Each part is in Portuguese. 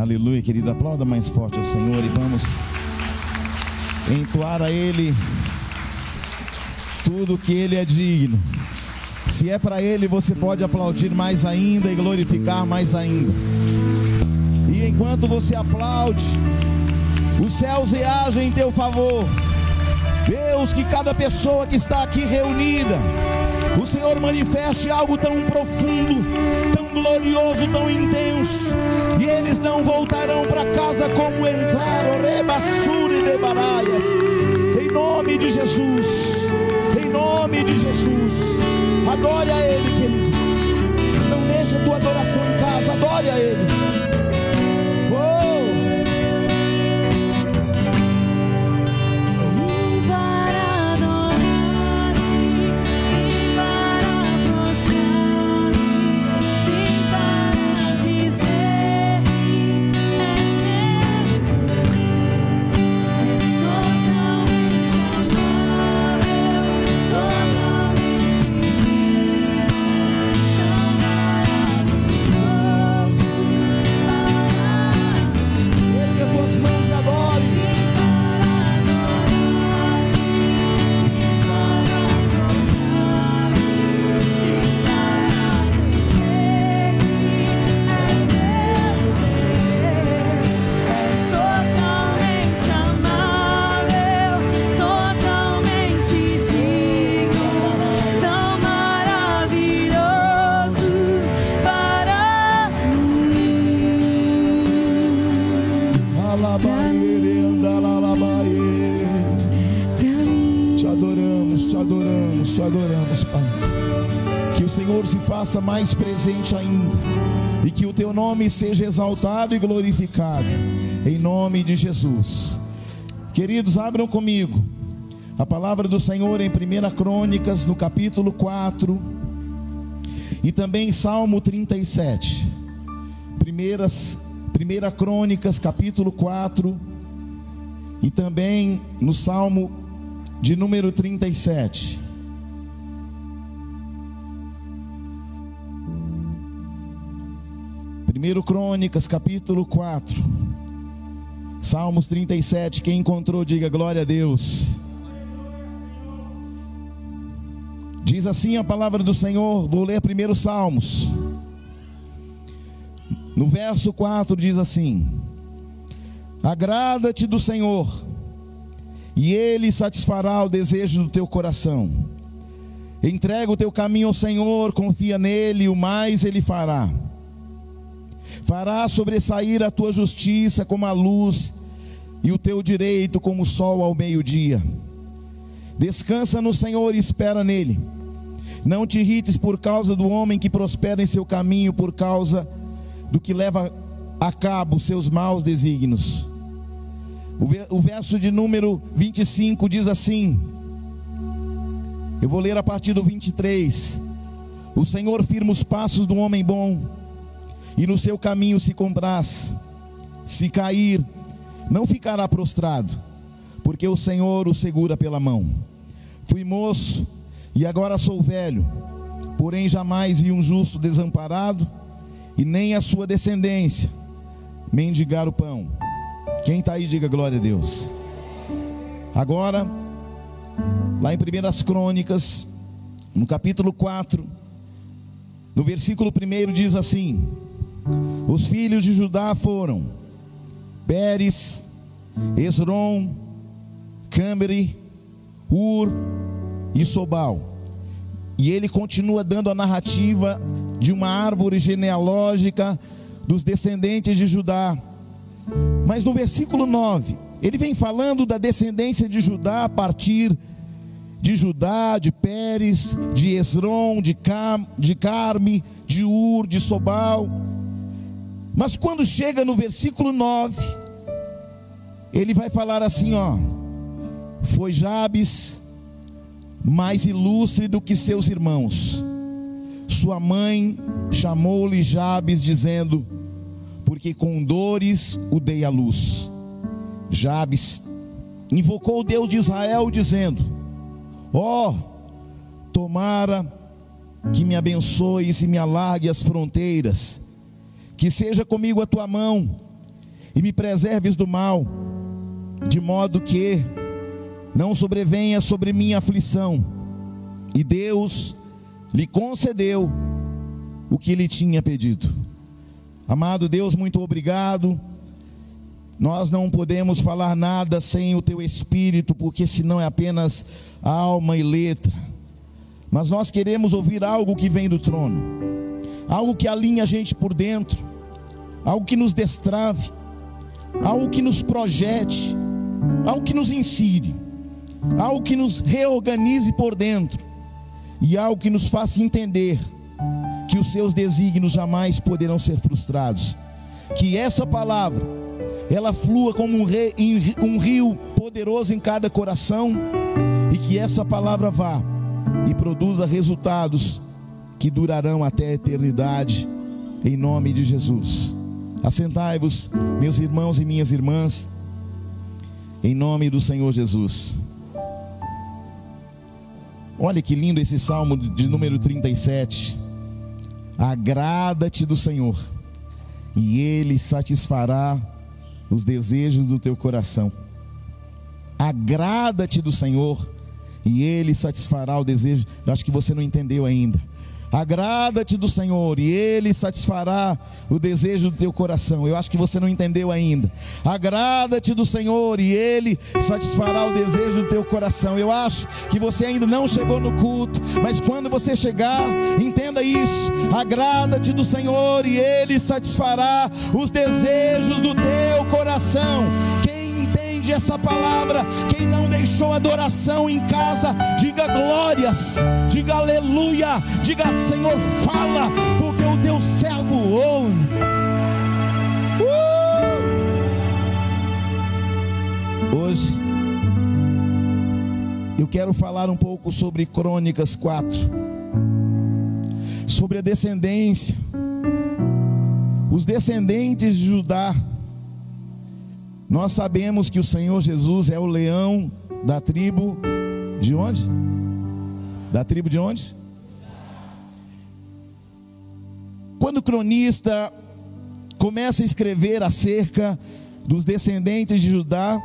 Aleluia, querido. Aplauda mais forte ao Senhor e vamos entoar a Ele tudo que Ele é digno. Se é para Ele, você pode aplaudir mais ainda e glorificar mais ainda. E enquanto você aplaude, os céus reagem em teu favor. Deus, que cada pessoa que está aqui reunida, o Senhor manifeste algo tão profundo, tão glorioso, tão intenso, e eles não voltarão para casa como entraram, rebassure de baraias, em nome de Jesus, em nome de Jesus, adore a Ele, querido, não deixe a tua adoração em casa, adore a Ele. Mais presente ainda, e que o teu nome seja exaltado e glorificado, em nome de Jesus. Queridos, abram comigo a palavra do Senhor em 1 Crônicas, no capítulo 4, e também Salmo 37. Primeiras, 1 Crônicas, capítulo 4, e também no Salmo de número 37. 1 Crônicas, capítulo 4, Salmos 37. Quem encontrou, diga glória a Deus. Diz assim a palavra do Senhor, vou ler primeiro Salmos. No verso 4 diz assim: Agrada-te do Senhor, e Ele satisfará o desejo do teu coração. Entrega o teu caminho ao Senhor, confia nele, o mais Ele fará fará sobressair a tua justiça como a luz e o teu direito como o sol ao meio-dia. Descansa no Senhor e espera nele. Não te irrites por causa do homem que prospera em seu caminho, por causa do que leva a cabo seus maus desígnios. O verso de número 25 diz assim: Eu vou ler a partir do 23. O Senhor firma os passos do homem bom e no seu caminho se compraz. Se cair, não ficará prostrado, porque o Senhor o segura pela mão. Fui moço e agora sou velho, porém jamais vi um justo desamparado e nem a sua descendência mendigar o pão. Quem está aí, diga glória a Deus. Agora, lá em 1 Crônicas, no capítulo 4, no versículo 1 diz assim: os filhos de Judá foram Pérez, Esron, Cameri, Ur e Sobal. E ele continua dando a narrativa de uma árvore genealógica dos descendentes de Judá. Mas no versículo 9, ele vem falando da descendência de Judá a partir de Judá, de Pérez, de Esron, de, Cam, de Carme, de Ur, de Sobal. Mas quando chega no versículo 9, ele vai falar assim, ó: Foi Jabes mais ilustre do que seus irmãos. Sua mãe chamou-lhe Jabes dizendo: Porque com dores o dei à luz. Jabes invocou o Deus de Israel dizendo: Ó, oh, tomara que me abençoe e me alargue as fronteiras que seja comigo a tua mão e me preserves do mal, de modo que não sobrevenha sobre mim aflição. E Deus lhe concedeu o que lhe tinha pedido. Amado Deus, muito obrigado. Nós não podemos falar nada sem o teu espírito, porque senão é apenas alma e letra. Mas nós queremos ouvir algo que vem do trono, algo que alinhe a gente por dentro, algo que nos destrave, algo que nos projete, algo que nos insire, algo que nos reorganize por dentro. E algo que nos faça entender que os seus desígnios jamais poderão ser frustrados. Que essa palavra ela flua como um, rei, um rio poderoso em cada coração. E que essa palavra vá e produza resultados que durarão até a eternidade, em nome de Jesus. Assentai-vos, meus irmãos e minhas irmãs, em nome do Senhor Jesus. Olha que lindo esse salmo de número 37. Agrada-te do Senhor, e Ele satisfará os desejos do teu coração. Agrada-te do Senhor, e Ele satisfará o desejo. Eu acho que você não entendeu ainda. Agrada-te do Senhor e Ele satisfará o desejo do teu coração. Eu acho que você não entendeu ainda. Agrada-te do Senhor e Ele satisfará o desejo do teu coração. Eu acho que você ainda não chegou no culto, mas quando você chegar, entenda isso. Agrada-te do Senhor e Ele satisfará os desejos do teu coração essa palavra, quem não deixou adoração em casa, diga glórias, diga aleluia, diga Senhor, fala, porque o teu servo ouve. Uh! Hoje eu quero falar um pouco sobre Crônicas 4, sobre a descendência, os descendentes de Judá nós sabemos que o Senhor Jesus é o leão da tribo de onde? Da tribo de onde? Quando o cronista começa a escrever acerca dos descendentes de Judá,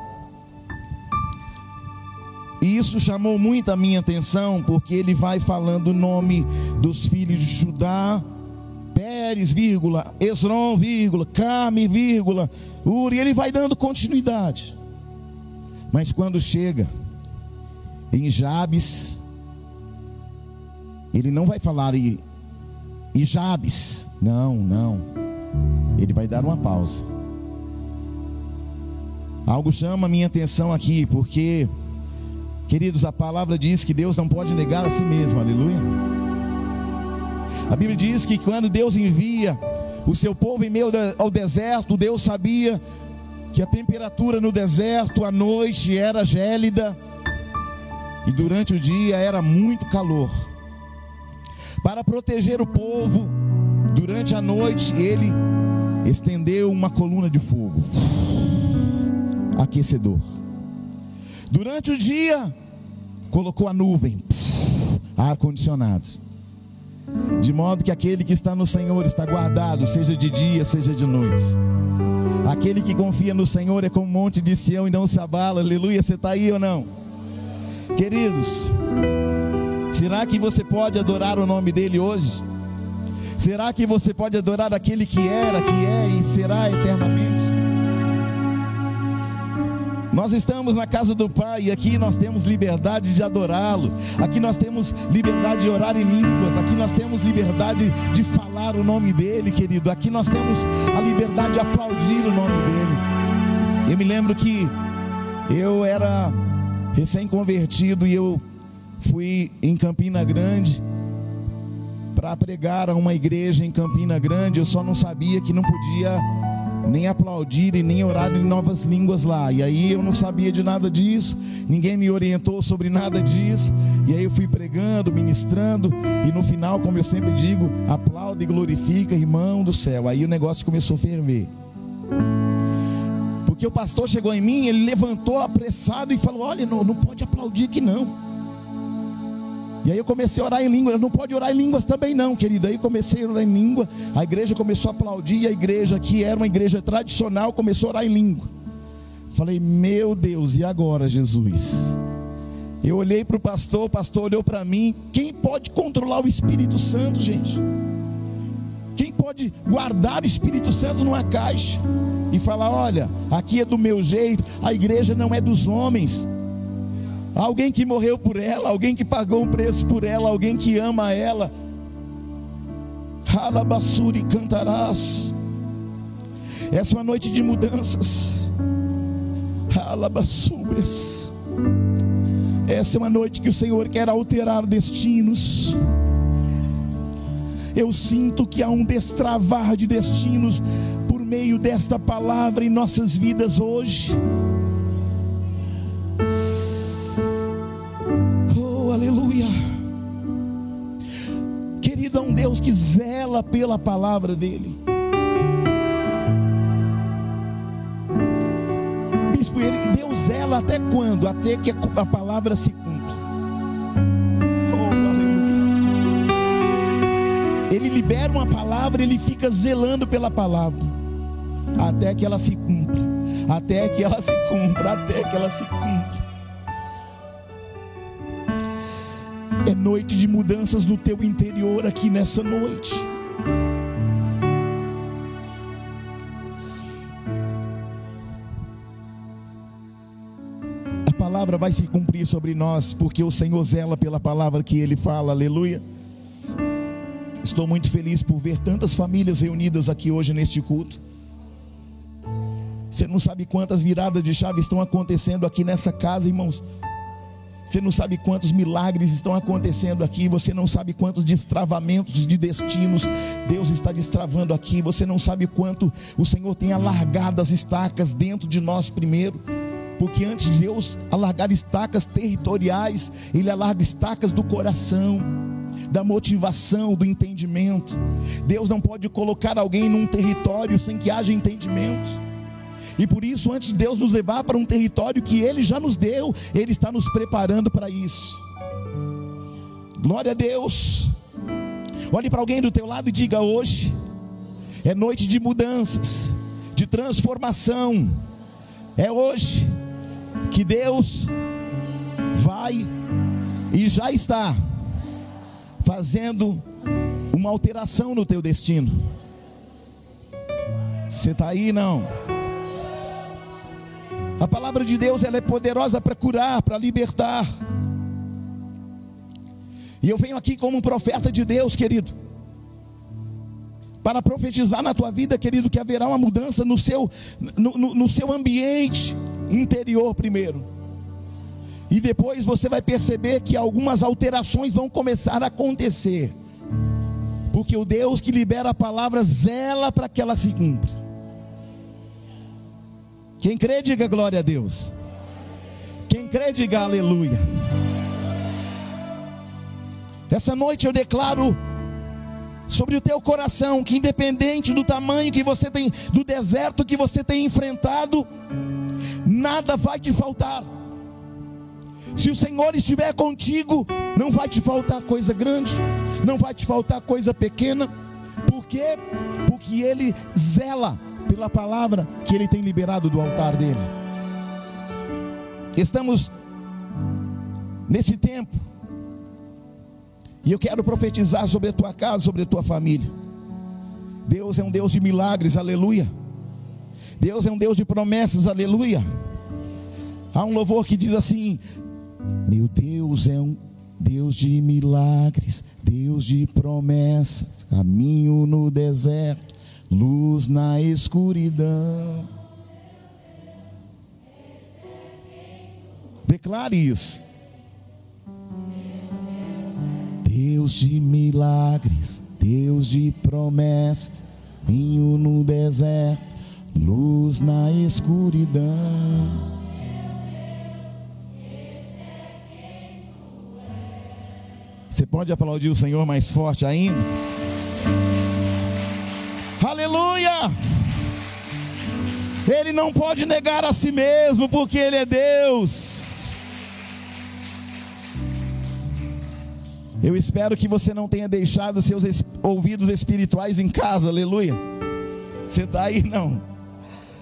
e isso chamou muito a minha atenção, porque ele vai falando o nome dos filhos de Judá, Pérez, vírgula, Esron, vírgula, Carme, vírgula, Uri, ele vai dando continuidade. Mas quando chega em Jabes, ele não vai falar e, e Jabes, não, não. Ele vai dar uma pausa. Algo chama a minha atenção aqui, porque, queridos, a palavra diz que Deus não pode negar a si mesmo, aleluia. A Bíblia diz que quando Deus envia o seu povo em meio ao deserto, Deus sabia que a temperatura no deserto à noite era gélida e durante o dia era muito calor. Para proteger o povo, durante a noite ele estendeu uma coluna de fogo aquecedor. Durante o dia, colocou a nuvem, ar condicionado de modo que aquele que está no Senhor está guardado, seja de dia, seja de noite. Aquele que confia no Senhor é como um monte de Sião e não se abala. Aleluia, você está aí ou não? Queridos, será que você pode adorar o nome dele hoje? Será que você pode adorar aquele que era, que é e será eternamente? Nós estamos na casa do Pai e aqui nós temos liberdade de adorá-lo. Aqui nós temos liberdade de orar em línguas. Aqui nós temos liberdade de falar o nome dele, querido. Aqui nós temos a liberdade de aplaudir o nome dele. Eu me lembro que eu era recém-convertido e eu fui em Campina Grande para pregar a uma igreja em Campina Grande. Eu só não sabia que não podia nem aplaudir e nem orar em novas línguas lá. E aí eu não sabia de nada disso, ninguém me orientou sobre nada disso. E aí eu fui pregando, ministrando, e no final, como eu sempre digo, aplaude e glorifica, irmão do céu. Aí o negócio começou a ferver. Porque o pastor chegou em mim, ele levantou apressado e falou: Olha, não, não pode aplaudir aqui não. E aí eu comecei a orar em língua. Não pode orar em línguas também, não, querido. Aí comecei a orar em língua. A igreja começou a aplaudir. A igreja, que era uma igreja tradicional, começou a orar em língua. Falei, meu Deus, e agora, Jesus? Eu olhei para o pastor, o pastor olhou para mim. Quem pode controlar o Espírito Santo, gente? Quem pode guardar o Espírito Santo numa caixa e falar: olha, aqui é do meu jeito, a igreja não é dos homens. Alguém que morreu por ela, alguém que pagou um preço por ela, alguém que ama ela. Alabassuri cantarás. Essa é uma noite de mudanças. Alabassúrias. Essa é uma noite que o Senhor quer alterar destinos. Eu sinto que há um destravar de destinos por meio desta palavra em nossas vidas hoje. Deus que zela pela palavra dEle. Bispo, ele, Deus zela até quando? Até que a palavra se cumpra. Ele libera uma palavra, ele fica zelando pela palavra, até que ela se cumpra, até que ela se cumpra, até que ela se cumpra. Noite de mudanças no teu interior aqui nessa noite. A palavra vai se cumprir sobre nós, porque o Senhor zela pela palavra que ele fala, aleluia. Estou muito feliz por ver tantas famílias reunidas aqui hoje neste culto. Você não sabe quantas viradas de chave estão acontecendo aqui nessa casa, irmãos. Você não sabe quantos milagres estão acontecendo aqui. Você não sabe quantos destravamentos de destinos Deus está destravando aqui. Você não sabe quanto o Senhor tem alargado as estacas dentro de nós primeiro. Porque antes de Deus alargar estacas territoriais, Ele alarga estacas do coração da motivação, do entendimento. Deus não pode colocar alguém num território sem que haja entendimento. E por isso, antes de Deus nos levar para um território que Ele já nos deu, Ele está nos preparando para isso. Glória a Deus. Olhe para alguém do teu lado e diga: hoje é noite de mudanças, de transformação. É hoje que Deus vai e já está fazendo uma alteração no teu destino. Você está aí não? A palavra de Deus ela é poderosa para curar, para libertar. E eu venho aqui como um profeta de Deus, querido, para profetizar na tua vida, querido, que haverá uma mudança no seu, no, no, no seu ambiente interior primeiro. E depois você vai perceber que algumas alterações vão começar a acontecer. Porque o Deus que libera a palavra zela para que ela se cumpra. Quem crê, diga glória a Deus. Quem crê, diga aleluia. Essa noite eu declaro sobre o teu coração que independente do tamanho que você tem, do deserto que você tem enfrentado, nada vai te faltar. Se o Senhor estiver contigo, não vai te faltar coisa grande, não vai te faltar coisa pequena. Por quê? Porque Ele zela pela palavra que Ele tem liberado do altar dele. Estamos nesse tempo, e eu quero profetizar sobre a tua casa, sobre a tua família. Deus é um Deus de milagres, aleluia. Deus é um Deus de promessas, aleluia. Há um louvor que diz assim: meu Deus é um Deus de milagres, Deus de promessas, caminho no deserto, luz na escuridão. Declare isso. Deus de milagres, Deus de promessas, caminho no deserto, luz na escuridão. Você pode aplaudir o Senhor mais forte ainda? Aleluia! Ele não pode negar a si mesmo, porque Ele é Deus. Eu espero que você não tenha deixado seus ouvidos espirituais em casa, aleluia. Você está aí, não?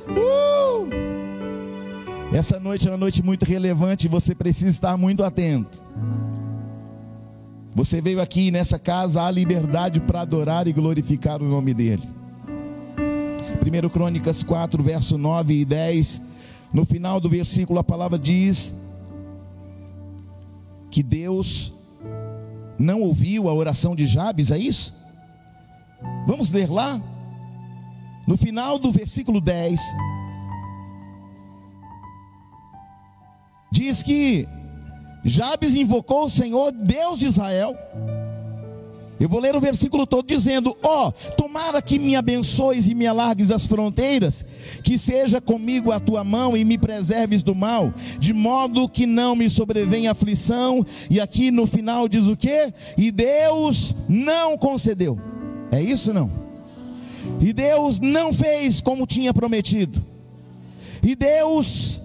Uh! Essa noite é uma noite muito relevante e você precisa estar muito atento. Você veio aqui nessa casa, há liberdade para adorar e glorificar o nome dEle. 1 Crônicas 4, verso 9 e 10. No final do versículo, a palavra diz que Deus não ouviu a oração de Jabes, é isso? Vamos ler lá? No final do versículo 10, diz que Jabes invocou o Senhor, Deus de Israel. Eu vou ler o versículo todo dizendo: Ó, oh, tomara que me abençoes e me alargues as fronteiras, que seja comigo a tua mão e me preserves do mal, de modo que não me sobrevenha aflição. E aqui no final diz o que? E Deus não concedeu. É isso não? E Deus não fez como tinha prometido. E Deus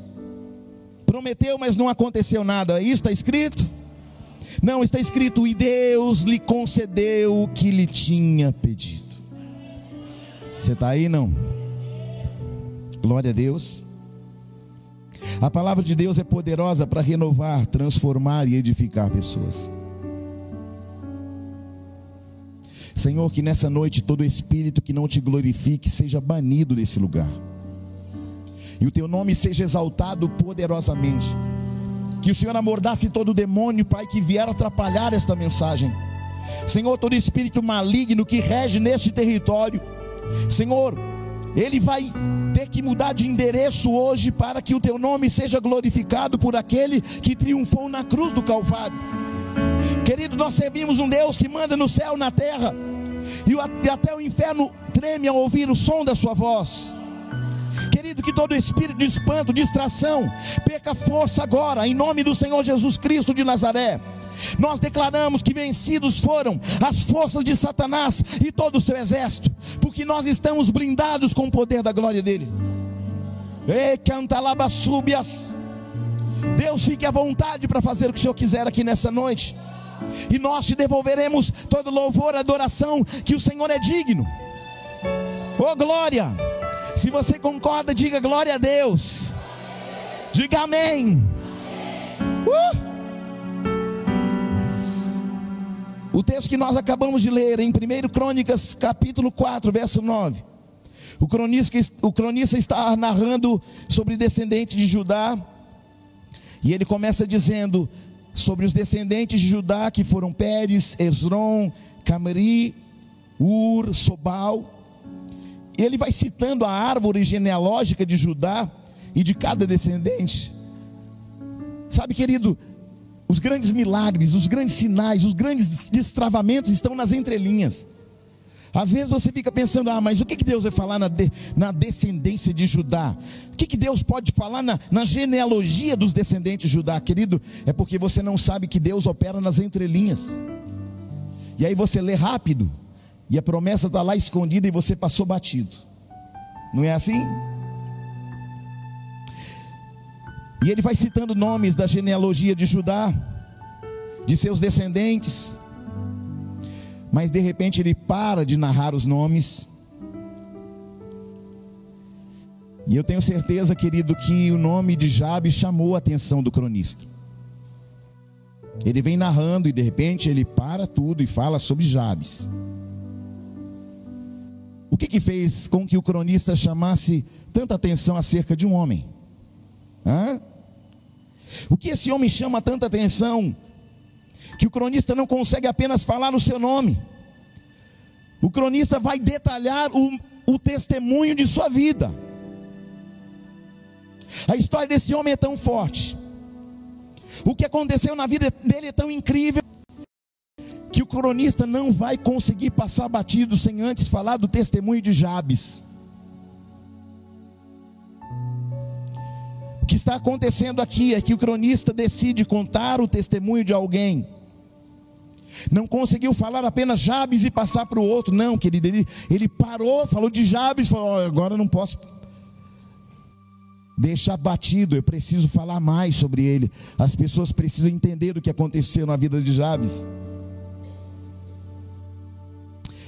prometeu, mas não aconteceu nada. Isso está escrito? Não, está escrito: e Deus lhe concedeu o que lhe tinha pedido. Você está aí, não? Glória a Deus. A palavra de Deus é poderosa para renovar, transformar e edificar pessoas. Senhor, que nessa noite todo espírito que não te glorifique seja banido desse lugar. E o teu nome seja exaltado poderosamente. Que o Senhor amordasse todo demônio, Pai, que vier atrapalhar esta mensagem. Senhor, todo espírito maligno que rege neste território. Senhor, ele vai ter que mudar de endereço hoje para que o teu nome seja glorificado por aquele que triunfou na cruz do Calvário. Querido, nós servimos um Deus que manda no céu, na terra, e até o inferno treme ao ouvir o som da sua voz. Querido, que todo espírito de espanto, distração, perca força agora, em nome do Senhor Jesus Cristo de Nazaré. Nós declaramos que vencidos foram as forças de Satanás e todo o seu exército, porque nós estamos blindados com o poder da glória dele. Ei, cantalaba súbias. Deus fique à vontade para fazer o que o Senhor quiser aqui nessa noite. E nós te devolveremos todo louvor, adoração, que o Senhor é digno. Oh glória! Se você concorda, diga glória a Deus. Diga amém. Uh! O texto que nós acabamos de ler em 1 Crônicas, capítulo 4, verso 9. O cronista, o cronista está narrando sobre descendentes de Judá. E ele começa dizendo sobre os descendentes de Judá, que foram Pérez, Esron, Camari, Ur, Sobal. E ele vai citando a árvore genealógica de Judá e de cada descendente. Sabe, querido, os grandes milagres, os grandes sinais, os grandes destravamentos estão nas entrelinhas. Às vezes você fica pensando, ah, mas o que, que Deus vai falar na, de, na descendência de Judá? O que, que Deus pode falar na, na genealogia dos descendentes de Judá, querido? É porque você não sabe que Deus opera nas entrelinhas. E aí você lê rápido, e a promessa está lá escondida e você passou batido. Não é assim? E ele vai citando nomes da genealogia de Judá, de seus descendentes, mas de repente ele para de narrar os nomes. E eu tenho certeza, querido, que o nome de Jabe chamou a atenção do cronista. Ele vem narrando e de repente ele para tudo e fala sobre Jabes. O que, que fez com que o cronista chamasse tanta atenção acerca de um homem? Hã? O que esse homem chama tanta atenção que o cronista não consegue apenas falar o seu nome. O cronista vai detalhar o, o testemunho de sua vida. A história desse homem é tão forte. O que aconteceu na vida dele é tão incrível o cronista não vai conseguir passar batido sem antes falar do testemunho de Jabes. O que está acontecendo aqui é que o cronista decide contar o testemunho de alguém. Não conseguiu falar apenas Jabes e passar para o outro, não, querido. Ele, ele parou, falou de Jabes, falou: oh, agora não posso deixar batido, eu preciso falar mais sobre ele. As pessoas precisam entender o que aconteceu na vida de Jabes.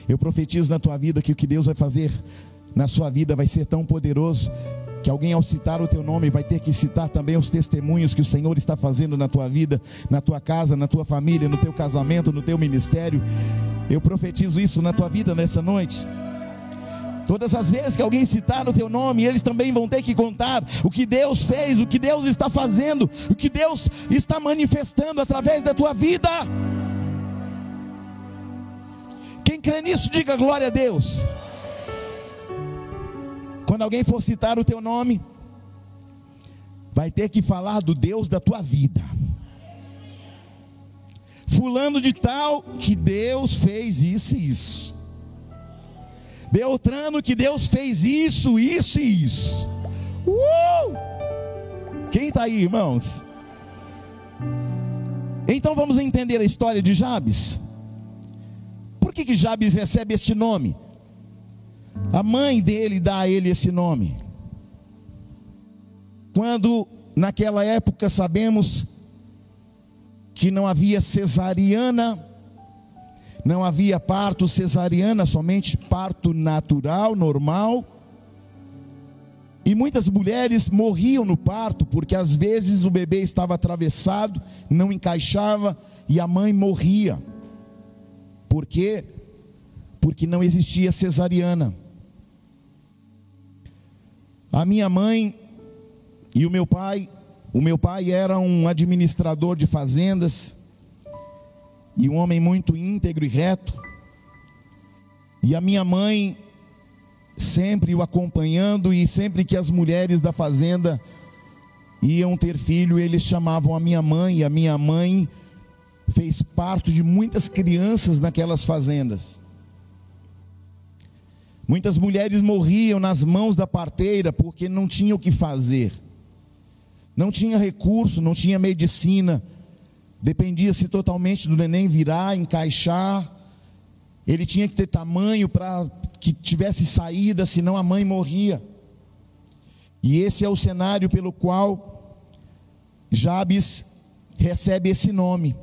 Eu profetizo na tua vida que o que Deus vai fazer na sua vida vai ser tão poderoso que alguém ao citar o teu nome vai ter que citar também os testemunhos que o Senhor está fazendo na tua vida, na tua casa, na tua família, no teu casamento, no teu ministério. Eu profetizo isso na tua vida nessa noite. Todas as vezes que alguém citar o teu nome, eles também vão ter que contar o que Deus fez, o que Deus está fazendo, o que Deus está manifestando através da tua vida. Quem crê nisso, diga glória a Deus. Quando alguém for citar o teu nome, vai ter que falar do Deus da tua vida. Fulano de tal que Deus fez isso e isso. Beltrano que Deus fez isso, isso e isso. Uh! Quem está aí, irmãos? Então vamos entender a história de Jabes que, que Jabes recebe este nome? A mãe dele dá a ele esse nome. Quando naquela época sabemos que não havia cesariana, não havia parto cesariana, somente parto natural, normal. E muitas mulheres morriam no parto, porque às vezes o bebê estava atravessado, não encaixava e a mãe morria. Por quê? Porque não existia cesariana. A minha mãe e o meu pai, o meu pai era um administrador de fazendas e um homem muito íntegro e reto. E a minha mãe sempre o acompanhando e sempre que as mulheres da fazenda iam ter filho, eles chamavam a minha mãe, e a minha mãe fez parto de muitas crianças naquelas fazendas. Muitas mulheres morriam nas mãos da parteira porque não tinham o que fazer. Não tinha recurso, não tinha medicina. Dependia-se totalmente do neném virar, encaixar. Ele tinha que ter tamanho para que tivesse saída, senão a mãe morria. E esse é o cenário pelo qual Jabes recebe esse nome.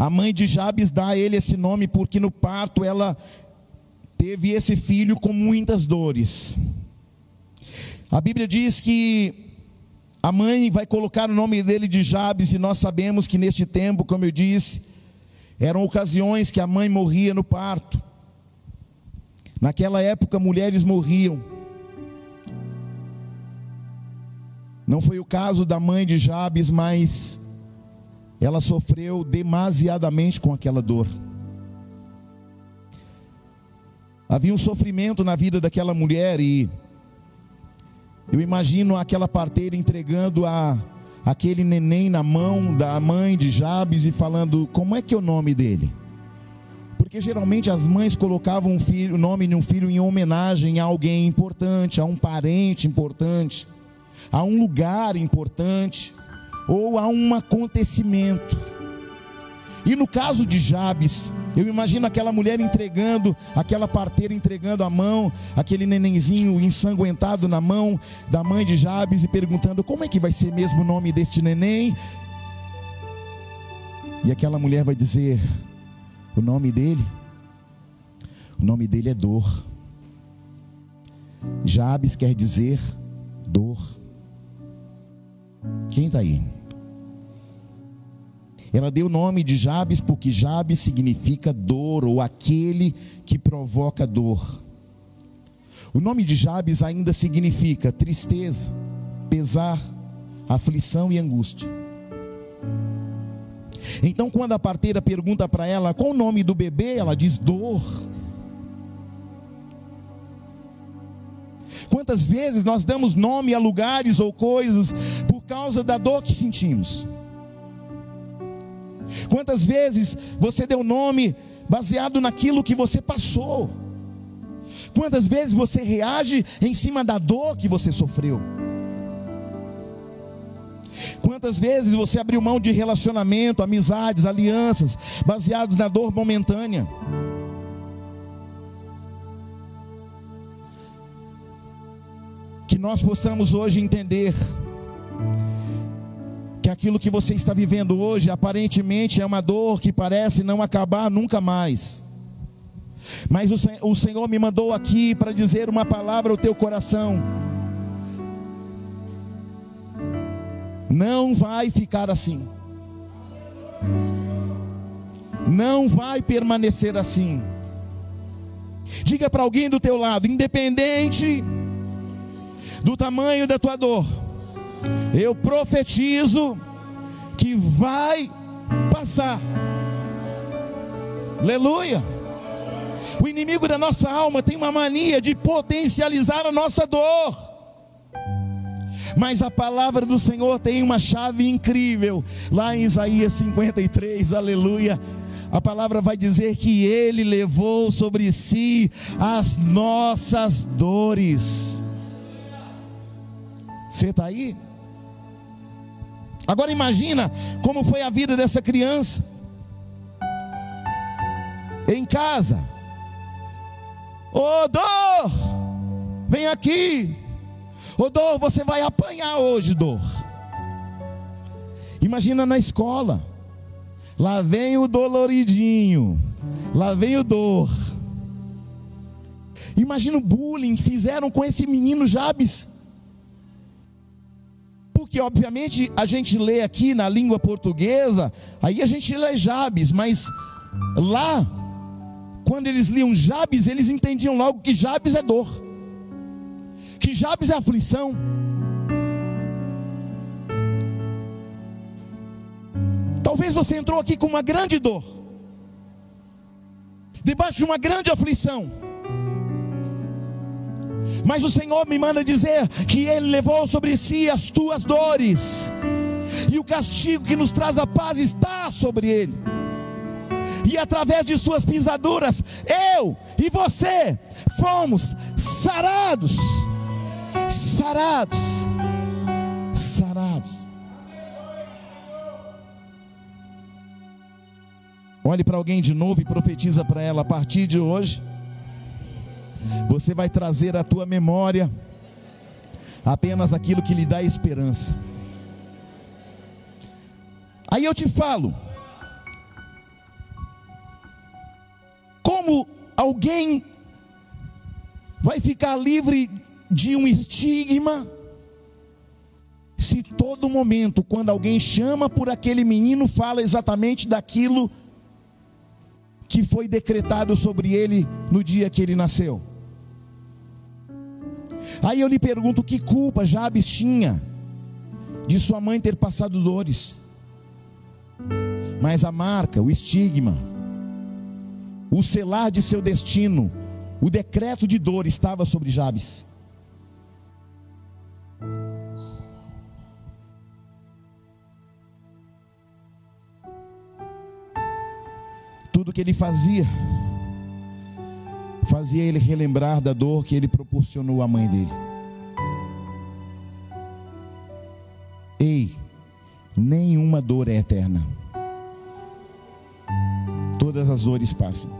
A mãe de Jabes dá a ele esse nome porque no parto ela teve esse filho com muitas dores. A Bíblia diz que a mãe vai colocar o nome dele de Jabes, e nós sabemos que neste tempo, como eu disse, eram ocasiões que a mãe morria no parto. Naquela época, mulheres morriam. Não foi o caso da mãe de Jabes, mas ela sofreu demasiadamente com aquela dor. Havia um sofrimento na vida daquela mulher e eu imagino aquela parteira entregando a aquele neném na mão da mãe de Jabes e falando: "Como é que é o nome dele?" Porque geralmente as mães colocavam um o nome de um filho em homenagem a alguém importante, a um parente importante, a um lugar importante ou a um acontecimento. E no caso de Jabes, eu imagino aquela mulher entregando, aquela parteira entregando a mão, aquele nenenzinho ensanguentado na mão da mãe de Jabes e perguntando: como é que vai ser mesmo o nome deste neném? E aquela mulher vai dizer: o nome dele, o nome dele é dor. Jabes quer dizer dor. Quem está aí? Ela deu o nome de Jabes porque Jabes significa dor ou aquele que provoca dor. O nome de Jabes ainda significa tristeza, pesar, aflição e angústia. Então, quando a parteira pergunta para ela qual o nome do bebê, ela diz dor. Quantas vezes nós damos nome a lugares ou coisas por causa da dor que sentimos? Quantas vezes você deu nome baseado naquilo que você passou? Quantas vezes você reage em cima da dor que você sofreu? Quantas vezes você abriu mão de relacionamento, amizades, alianças, baseados na dor momentânea? Que nós possamos hoje entender que aquilo que você está vivendo hoje aparentemente é uma dor que parece não acabar nunca mais. Mas o Senhor me mandou aqui para dizer uma palavra ao teu coração. Não vai ficar assim. Não vai permanecer assim. Diga para alguém do teu lado, independente do tamanho da tua dor, eu profetizo que vai passar. Aleluia. O inimigo da nossa alma tem uma mania de potencializar a nossa dor. Mas a palavra do Senhor tem uma chave incrível. Lá em Isaías 53, aleluia. A palavra vai dizer que ele levou sobre si as nossas dores. Você está aí? Agora imagina como foi a vida dessa criança. Em casa. Ô dor, vem aqui. Ô dor, você vai apanhar hoje, dor. Imagina na escola. Lá vem o doloridinho. Lá vem o dor. Imagina o bullying que fizeram com esse menino Jabes. Porque, obviamente, a gente lê aqui na língua portuguesa, aí a gente lê Jabes, mas lá quando eles liam Jabes, eles entendiam logo que Jabes é dor, que Jabes é aflição. Talvez você entrou aqui com uma grande dor, debaixo de uma grande aflição. Mas o Senhor me manda dizer que Ele levou sobre si as tuas dores, e o castigo que nos traz a paz está sobre Ele e através de suas pisaduras, eu e você fomos sarados. Sarados. Sarados. Olhe para alguém de novo e profetiza para ela a partir de hoje. Você vai trazer à tua memória apenas aquilo que lhe dá esperança. Aí eu te falo, Como alguém vai ficar livre de um estigma se todo momento, quando alguém chama por aquele menino, fala exatamente daquilo que foi decretado sobre ele no dia que ele nasceu? Aí eu lhe pergunto: que culpa Jabes tinha de sua mãe ter passado dores? Mas a marca, o estigma, o selar de seu destino, o decreto de dor estava sobre Jabes. Tudo que ele fazia, fazia ele relembrar da dor que ele proporcionou à mãe dele. Ei, nenhuma dor é eterna todas as dores passam.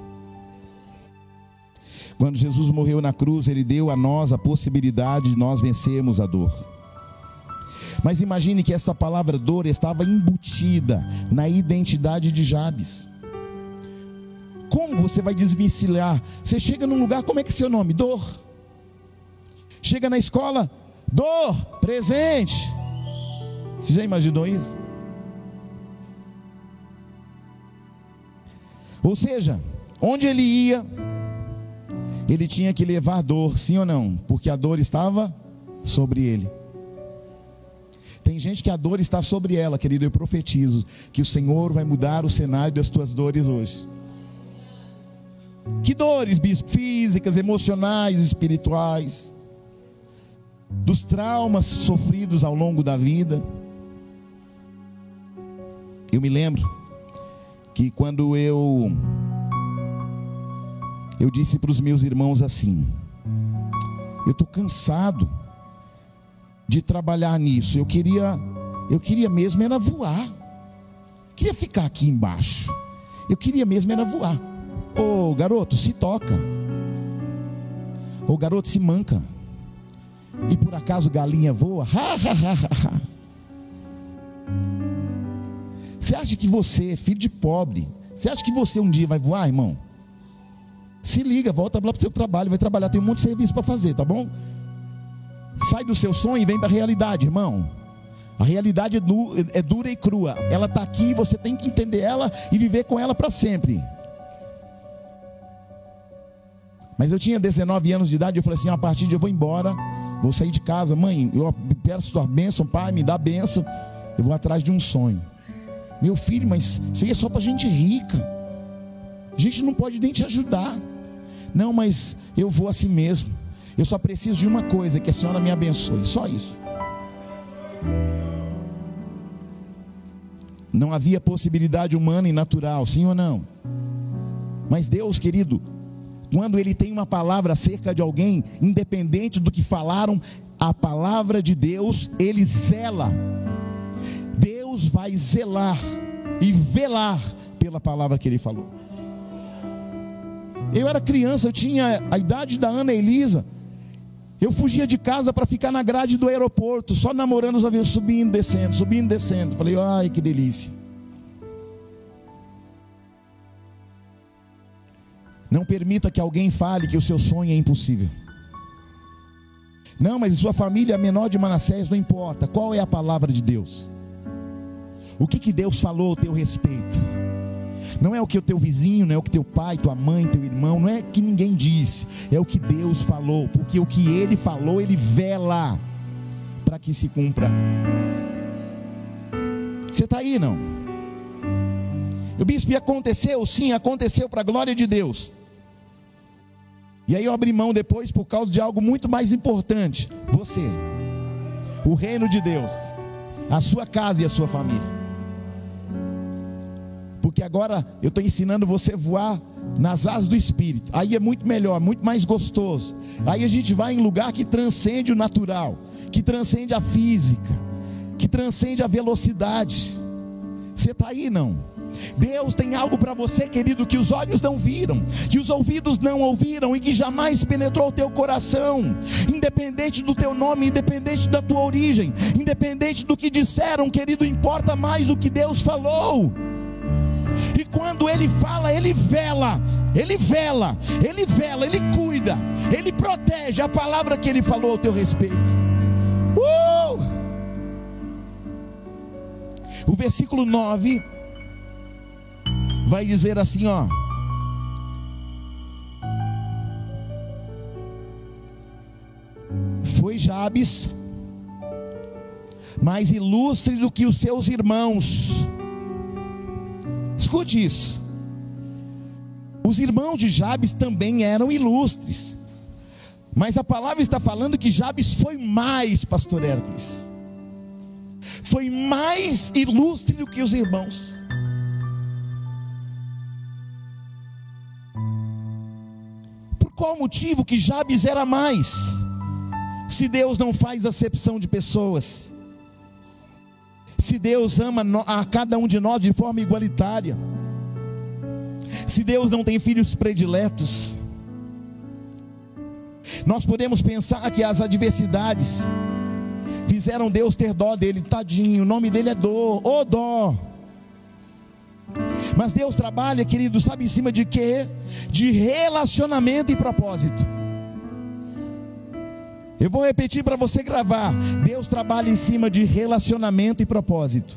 Quando Jesus morreu na cruz, Ele deu a nós a possibilidade de nós vencermos a dor. Mas imagine que esta palavra dor estava embutida na identidade de Jabes. Como você vai desvencilhar? Você chega num lugar, como é que é seu nome? Dor. Chega na escola, dor, presente. Você já imaginou isso? Ou seja, onde ele ia, ele tinha que levar dor, sim ou não? Porque a dor estava sobre ele. Tem gente que a dor está sobre ela, querido. Eu profetizo que o Senhor vai mudar o cenário das tuas dores hoje. Que dores, bispo? Físicas, emocionais, espirituais. Dos traumas sofridos ao longo da vida. Eu me lembro que quando eu eu disse para os meus irmãos assim: eu estou cansado de trabalhar nisso. Eu queria, eu queria mesmo era voar. Queria ficar aqui embaixo. Eu queria mesmo era voar. Ô garoto, se toca. Ô garoto, se manca. E por acaso galinha voa? Ha, ha, ha, ha. Você acha que você, filho de pobre, você acha que você um dia vai voar, irmão? Se liga, volta lá para o seu trabalho, vai trabalhar, tem um monte de serviço para fazer, tá bom? Sai do seu sonho e vem para a realidade, irmão. A realidade é, du é dura e crua. Ela está aqui, você tem que entender ela e viver com ela para sempre. Mas eu tinha 19 anos de idade, eu falei assim: a partir de eu vou embora, vou sair de casa, mãe, eu peço sua bênção, pai, me dá bênção. Eu vou atrás de um sonho. Meu filho, mas aí é só para gente rica. A gente não pode nem te ajudar. Não, mas eu vou assim mesmo. Eu só preciso de uma coisa: que a senhora me abençoe. Só isso. Não havia possibilidade humana e natural, sim ou não? Mas Deus, querido, quando Ele tem uma palavra acerca de alguém, independente do que falaram, a palavra de Deus, Ele zela. Deus vai zelar e velar pela palavra que Ele falou. Eu era criança, eu tinha a idade da Ana Elisa. Eu fugia de casa para ficar na grade do aeroporto, só namorando os aviões, subindo, descendo, subindo, descendo. Falei, ai que delícia. Não permita que alguém fale que o seu sonho é impossível. Não, mas sua família é menor de Manassés, não importa. Qual é a palavra de Deus? O que, que Deus falou ao teu respeito? Não é o que o teu vizinho, não é o que teu pai, tua mãe, teu irmão, não é que ninguém disse, é o que Deus falou, porque o que ele falou, ele vela para que se cumpra. Você está aí, não? O bispo, e aconteceu? Sim, aconteceu para a glória de Deus. E aí eu abri mão depois por causa de algo muito mais importante: você, o reino de Deus, a sua casa e a sua família porque agora eu estou ensinando você a voar nas asas do Espírito. Aí é muito melhor, muito mais gostoso. Aí a gente vai em lugar que transcende o natural, que transcende a física, que transcende a velocidade. Você está aí não? Deus tem algo para você, querido, que os olhos não viram, que os ouvidos não ouviram e que jamais penetrou o teu coração, independente do teu nome, independente da tua origem, independente do que disseram, querido, importa mais o que Deus falou. E quando ele fala, ele vela, ele vela, ele vela, ele cuida, ele protege a palavra que ele falou ao teu respeito. Uh! O versículo 9 vai dizer assim, ó. Foi Jabes mais ilustre do que os seus irmãos Escute isso. Os irmãos de Jabes também eram ilustres. Mas a palavra está falando que Jabes foi mais, pastor Hércules. Foi mais ilustre do que os irmãos. Qual motivo que Jabes era mais? Se Deus não faz acepção de pessoas se Deus ama a cada um de nós de forma igualitária, se Deus não tem filhos prediletos, nós podemos pensar que as adversidades fizeram Deus ter dó dele, tadinho, o nome dele é dor, ô oh, dó. Mas Deus trabalha, querido, sabe em cima de quê? De relacionamento e propósito. Eu vou repetir para você gravar. Deus trabalha em cima de relacionamento e propósito.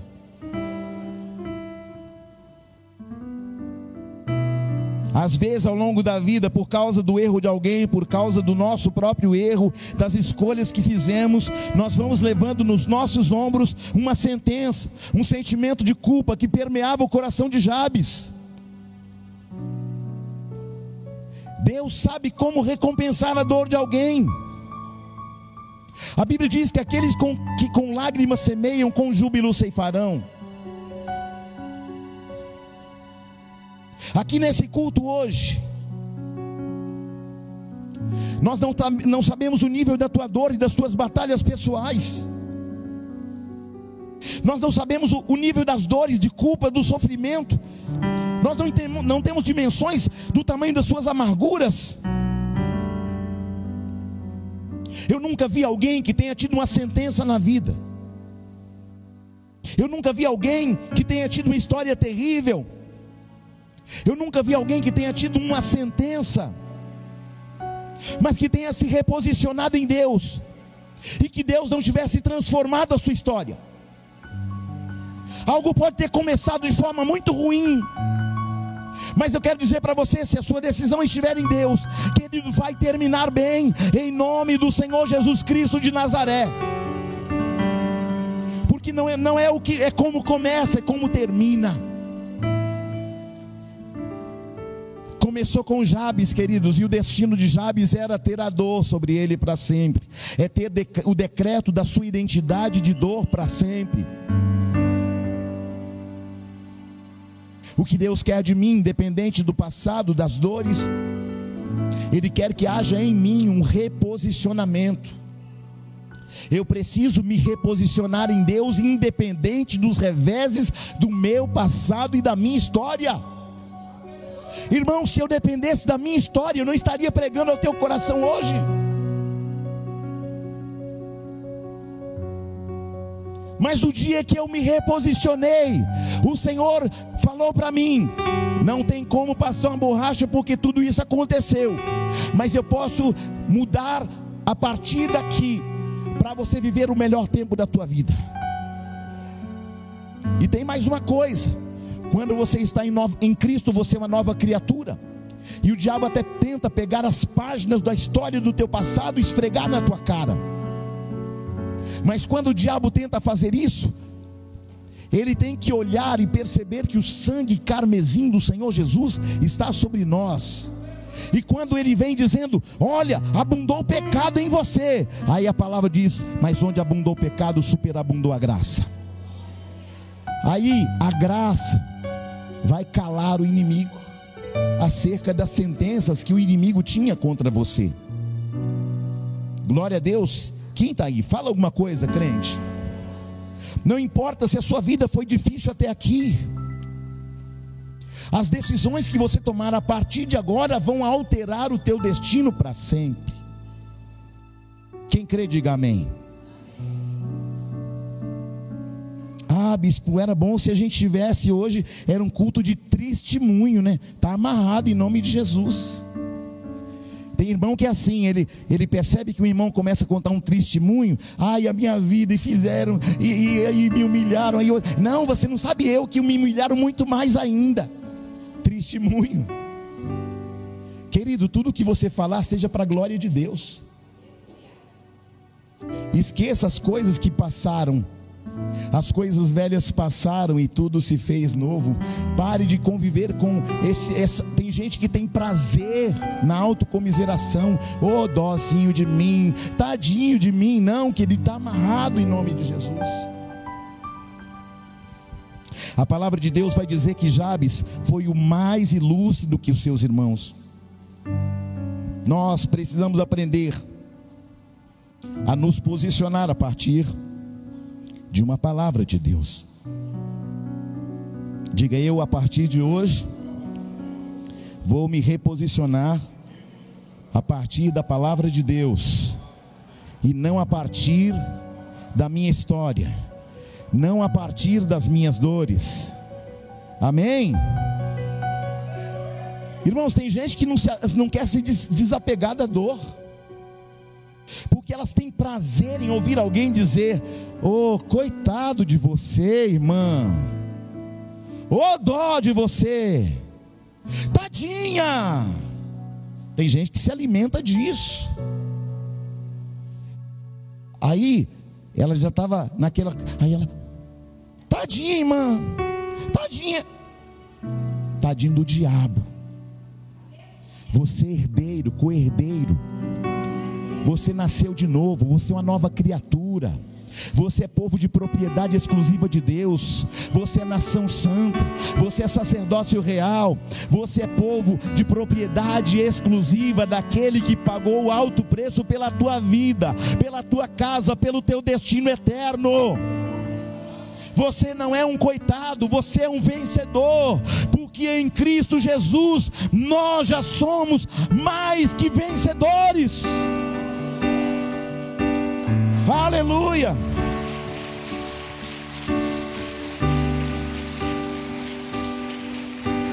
Às vezes, ao longo da vida, por causa do erro de alguém, por causa do nosso próprio erro, das escolhas que fizemos, nós vamos levando nos nossos ombros uma sentença, um sentimento de culpa que permeava o coração de Jabes. Deus sabe como recompensar a dor de alguém. A Bíblia diz que aqueles com, que com lágrimas semeiam, com júbilo ceifarão. Aqui nesse culto hoje, nós não, não sabemos o nível da tua dor e das tuas batalhas pessoais. Nós não sabemos o, o nível das dores, de culpa, do sofrimento. Nós não, temos, não temos dimensões do tamanho das suas amarguras. Eu nunca vi alguém que tenha tido uma sentença na vida. Eu nunca vi alguém que tenha tido uma história terrível. Eu nunca vi alguém que tenha tido uma sentença, mas que tenha se reposicionado em Deus, e que Deus não tivesse transformado a sua história. Algo pode ter começado de forma muito ruim, mas eu quero dizer para você: se a sua decisão estiver em Deus, que Ele vai terminar bem, em nome do Senhor Jesus Cristo de Nazaré. Porque não é, não é o que é como começa, é como termina. Começou com Jabes, queridos, e o destino de Jabes era ter a dor sobre ele para sempre, é ter o decreto da sua identidade de dor para sempre. O que Deus quer de mim, independente do passado, das dores, Ele quer que haja em mim um reposicionamento. Eu preciso me reposicionar em Deus, independente dos reveses do meu passado e da minha história. Irmão, se eu dependesse da minha história, eu não estaria pregando ao teu coração hoje. Mas o dia que eu me reposicionei, o Senhor falou para mim: não tem como passar uma borracha porque tudo isso aconteceu, mas eu posso mudar a partir daqui para você viver o melhor tempo da tua vida. E tem mais uma coisa: quando você está em, em Cristo, você é uma nova criatura. E o diabo até tenta pegar as páginas da história do teu passado e esfregar na tua cara. Mas quando o diabo tenta fazer isso, ele tem que olhar e perceber que o sangue carmesim do Senhor Jesus está sobre nós. E quando ele vem dizendo: Olha, abundou o pecado em você, aí a palavra diz: Mas onde abundou o pecado, superabundou a graça. Aí a graça vai calar o inimigo acerca das sentenças que o inimigo tinha contra você. Glória a Deus. Quem está aí? Fala alguma coisa, crente. Não importa se a sua vida foi difícil até aqui. As decisões que você tomar a partir de agora vão alterar o teu destino para sempre. Quem crê, diga amém. Ah, bispo, era bom se a gente tivesse hoje, era um culto de testemunho, né? Está amarrado em nome de Jesus. Tem irmão que é assim, ele, ele percebe que o irmão começa a contar um testemunho, ai, a minha vida, e fizeram, e, e, e me humilharam. Aí eu, não, você não sabe eu que me humilharam muito mais ainda. Testemunho. Querido, tudo que você falar seja para a glória de Deus. Esqueça as coisas que passaram as coisas velhas passaram e tudo se fez novo. Pare de conviver com esse. Essa, tem gente que tem prazer na autocomiseração. Oh, dócinho de mim, tadinho de mim. Não, que ele está amarrado em nome de Jesus. A palavra de Deus vai dizer que Jabes foi o mais ilúcido que os seus irmãos. Nós precisamos aprender a nos posicionar a partir de uma palavra de Deus. Diga eu a partir de hoje vou me reposicionar a partir da palavra de Deus e não a partir da minha história, não a partir das minhas dores. Amém? Irmãos, tem gente que não, se, não quer se desapegar da dor porque elas têm prazer em ouvir alguém dizer: Oh, coitado de você, irmã, oh, dó de você, tadinha. Tem gente que se alimenta disso. Aí, ela já estava naquela. Aí ela, tadinha, irmã, tadinha, tadinho do diabo. Você, herdeiro, co-herdeiro você nasceu de novo, você é uma nova criatura. Você é povo de propriedade exclusiva de Deus. Você é nação santa. Você é sacerdócio real. Você é povo de propriedade exclusiva daquele que pagou o alto preço pela tua vida, pela tua casa, pelo teu destino eterno. Você não é um coitado, você é um vencedor, porque em Cristo Jesus nós já somos mais que vencedores. Aleluia.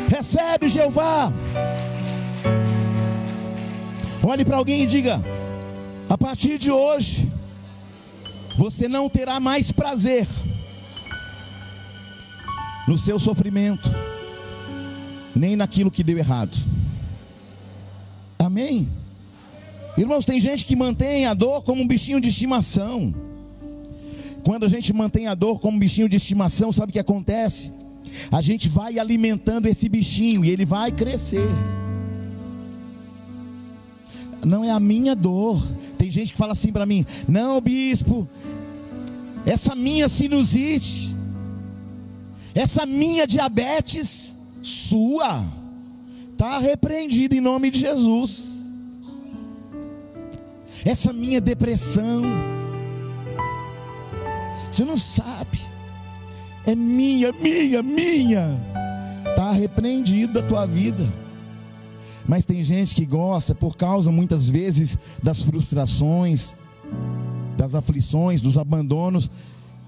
Recebe, Jeová. Olhe para alguém e diga: a partir de hoje, você não terá mais prazer no seu sofrimento, nem naquilo que deu errado. Amém? Irmãos, tem gente que mantém a dor como um bichinho de estimação. Quando a gente mantém a dor como um bichinho de estimação, sabe o que acontece? A gente vai alimentando esse bichinho e ele vai crescer. Não é a minha dor. Tem gente que fala assim para mim: "Não, bispo, essa minha sinusite, essa minha diabetes sua está repreendida em nome de Jesus. Essa minha depressão, você não sabe, é minha, minha, minha, está repreendida a tua vida. Mas tem gente que gosta por causa muitas vezes das frustrações, das aflições, dos abandonos,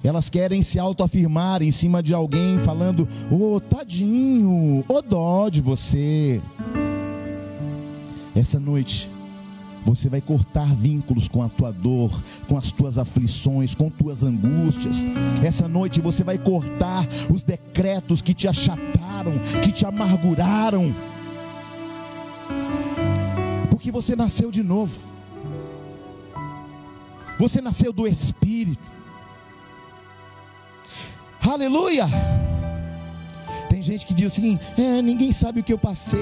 elas querem se autoafirmar em cima de alguém, falando: Ô oh, tadinho, ô oh, dó de você. Essa noite, você vai cortar vínculos com a tua dor, com as tuas aflições, com tuas angústias. Essa noite você vai cortar os decretos que te achataram, que te amarguraram. Porque você nasceu de novo. Você nasceu do Espírito. Aleluia! Tem gente que diz assim: é, ninguém sabe o que eu passei.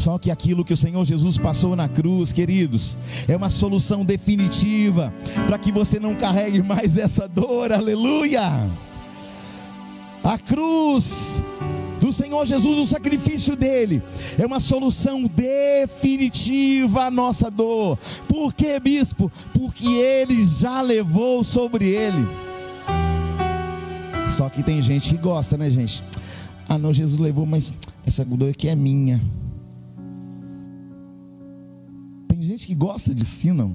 Só que aquilo que o Senhor Jesus passou na cruz, queridos, é uma solução definitiva para que você não carregue mais essa dor, aleluia. A cruz do Senhor Jesus, o sacrifício dele, é uma solução definitiva à nossa dor. Por que, bispo? Porque ele já levou sobre ele. Só que tem gente que gosta, né, gente? Ah, não, Jesus levou, mas essa dor aqui é minha. Gente que gosta de si, não.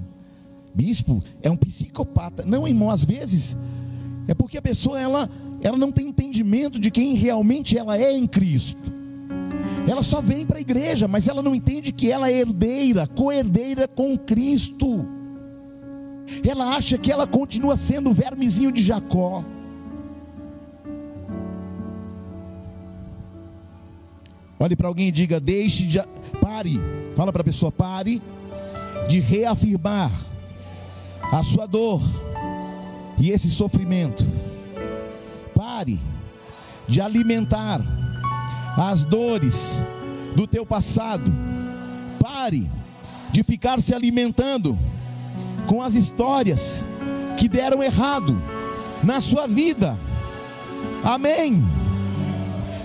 Bispo é um psicopata. Não, irmão, às vezes é porque a pessoa ela, ela não tem entendimento de quem realmente ela é em Cristo. Ela só vem para a igreja, mas ela não entende que ela é herdeira, co-herdeira com Cristo. Ela acha que ela continua sendo o vermezinho de Jacó. Olhe para alguém e diga: deixe de. Pare. Fala para a pessoa: pare de reafirmar a sua dor e esse sofrimento. Pare de alimentar as dores do teu passado. Pare de ficar se alimentando com as histórias que deram errado na sua vida. Amém.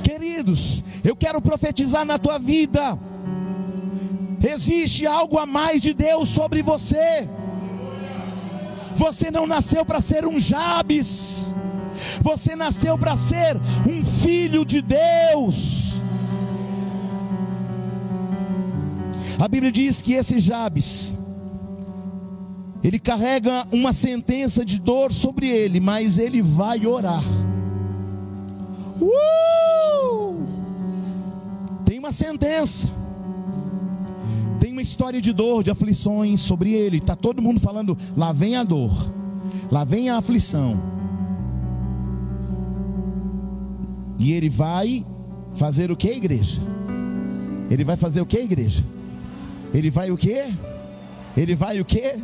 Queridos, eu quero profetizar na tua vida. Existe algo a mais de Deus sobre você. Você não nasceu para ser um Jabes. Você nasceu para ser um filho de Deus. A Bíblia diz que esse Jabes, ele carrega uma sentença de dor sobre ele, mas ele vai orar. Uh! Tem uma sentença. Uma história de dor, de aflições sobre ele. Está todo mundo falando: lá vem a dor, lá vem a aflição. E ele vai fazer o que, igreja? Ele vai fazer o que, igreja? Ele vai o que? Ele vai o que?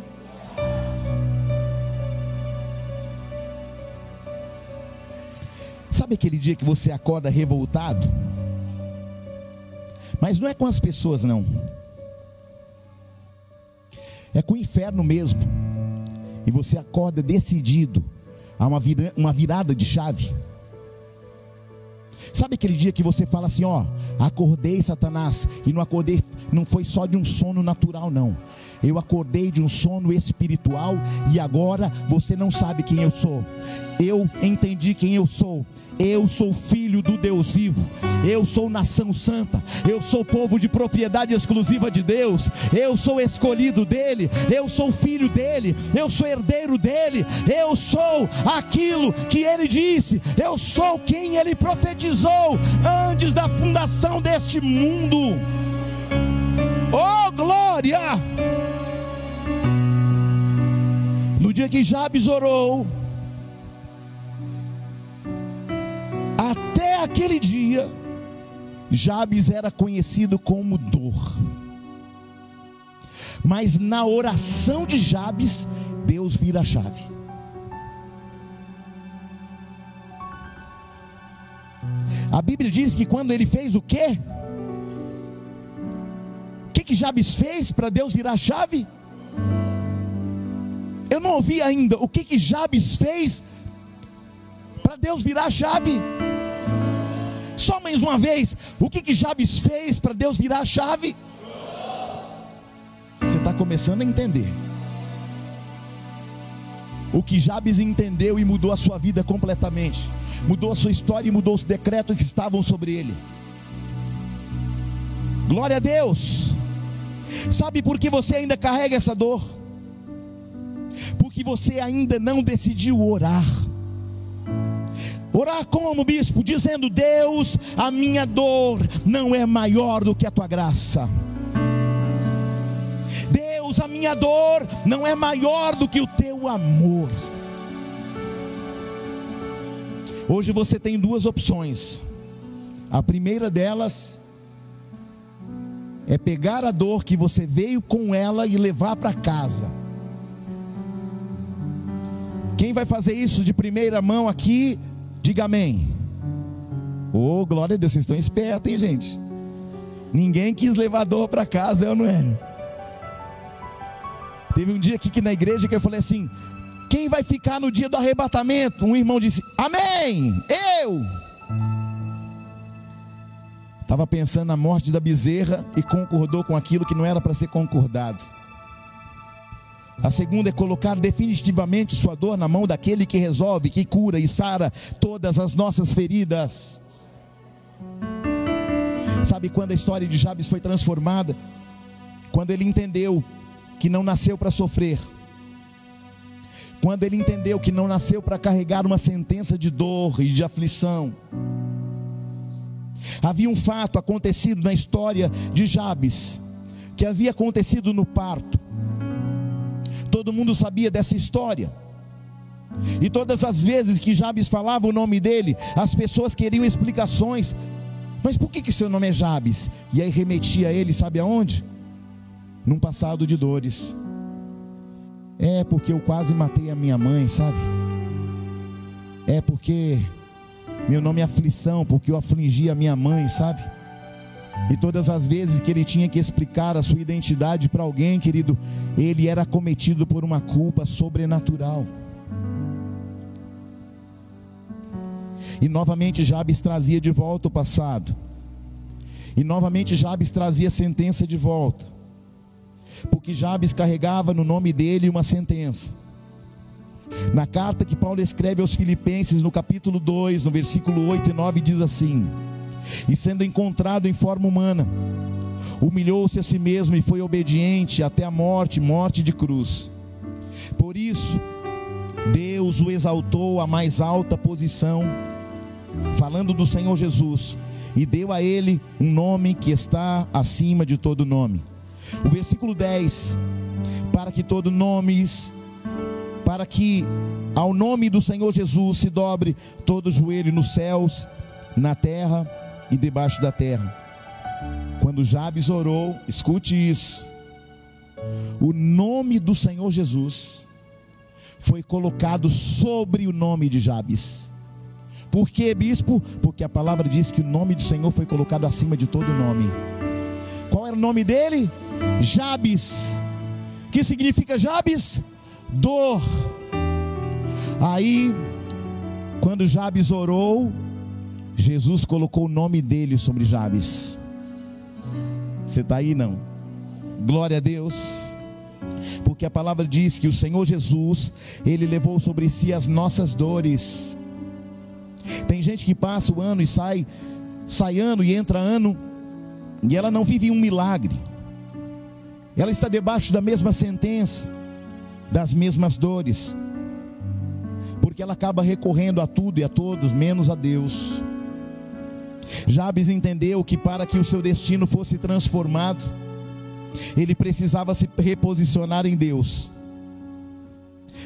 Sabe aquele dia que você acorda revoltado? Mas não é com as pessoas, não. É com o inferno mesmo. E você acorda decidido a uma, vira, uma virada de chave. Sabe aquele dia que você fala assim, ó, acordei Satanás, e não acordei, não foi só de um sono natural, não. Eu acordei de um sono espiritual e agora você não sabe quem eu sou. Eu entendi quem eu sou. Eu sou filho do Deus vivo. Eu sou nação santa. Eu sou povo de propriedade exclusiva de Deus. Eu sou escolhido dele. Eu sou filho dele. Eu sou herdeiro dele. Eu sou aquilo que ele disse. Eu sou quem ele profetizou antes da fundação deste mundo. Oh glória! No dia que Jabes orou, aquele dia, Jabes era conhecido como dor. Mas na oração de Jabes, Deus vira a chave. A Bíblia diz que quando ele fez o quê? O que, que Jabes fez para Deus virar a chave? Eu não ouvi ainda o que, que Jabes fez para Deus virar a chave. Só mais uma vez, o que, que Jabes fez para Deus virar a chave? Você está começando a entender. O que Jabes entendeu e mudou a sua vida completamente, mudou a sua história e mudou os decretos que estavam sobre ele. Glória a Deus. Sabe por que você ainda carrega essa dor? Porque você ainda não decidiu orar. Orar como, bispo? Dizendo: Deus, a minha dor não é maior do que a tua graça. Deus, a minha dor não é maior do que o teu amor. Hoje você tem duas opções. A primeira delas é pegar a dor que você veio com ela e levar para casa. Quem vai fazer isso de primeira mão aqui Diga amém. Oh, glória a Deus, vocês estão espertos, hein, gente? Ninguém quis levar dor para casa, eu não é? Teve um dia aqui que na igreja que eu falei assim: quem vai ficar no dia do arrebatamento? Um irmão disse: Amém, eu. Estava pensando na morte da bezerra e concordou com aquilo que não era para ser concordado. A segunda é colocar definitivamente sua dor na mão daquele que resolve, que cura e sara todas as nossas feridas. Sabe quando a história de Jabes foi transformada? Quando ele entendeu que não nasceu para sofrer. Quando ele entendeu que não nasceu para carregar uma sentença de dor e de aflição. Havia um fato acontecido na história de Jabes, que havia acontecido no parto. Todo mundo sabia dessa história. E todas as vezes que Jabes falava o nome dele, as pessoas queriam explicações. Mas por que, que seu nome é Jabes? E aí remetia a ele, sabe aonde? Num passado de dores. É porque eu quase matei a minha mãe, sabe? É porque meu nome é aflição, porque eu afligi a minha mãe, sabe? E todas as vezes que ele tinha que explicar a sua identidade para alguém, querido, ele era cometido por uma culpa sobrenatural. E novamente Jabes trazia de volta o passado. E novamente Jabes trazia a sentença de volta. Porque Jabes carregava no nome dele uma sentença. Na carta que Paulo escreve aos Filipenses, no capítulo 2, no versículo 8 e 9, diz assim: e sendo encontrado em forma humana, humilhou-se a si mesmo e foi obediente até a morte morte de cruz. Por isso, Deus o exaltou à mais alta posição, falando do Senhor Jesus, e deu a ele um nome que está acima de todo nome. O versículo 10: Para que todo nome, para que ao nome do Senhor Jesus se dobre todo joelho nos céus, na terra e debaixo da terra. Quando Jabes orou, escute isso. O nome do Senhor Jesus foi colocado sobre o nome de Jabes. Por que, bispo? Porque a palavra diz que o nome do Senhor foi colocado acima de todo nome. Qual era o nome dele? Jabes. Que significa Jabes? Dor. Aí, quando Jabes orou, Jesus colocou o nome dele sobre Jabes. Você está aí não? Glória a Deus. Porque a palavra diz que o Senhor Jesus, ele levou sobre si as nossas dores. Tem gente que passa o ano e sai, sai ano e entra ano, e ela não vive um milagre. Ela está debaixo da mesma sentença, das mesmas dores, porque ela acaba recorrendo a tudo e a todos, menos a Deus. Jabes entendeu que para que o seu destino fosse transformado, ele precisava se reposicionar em Deus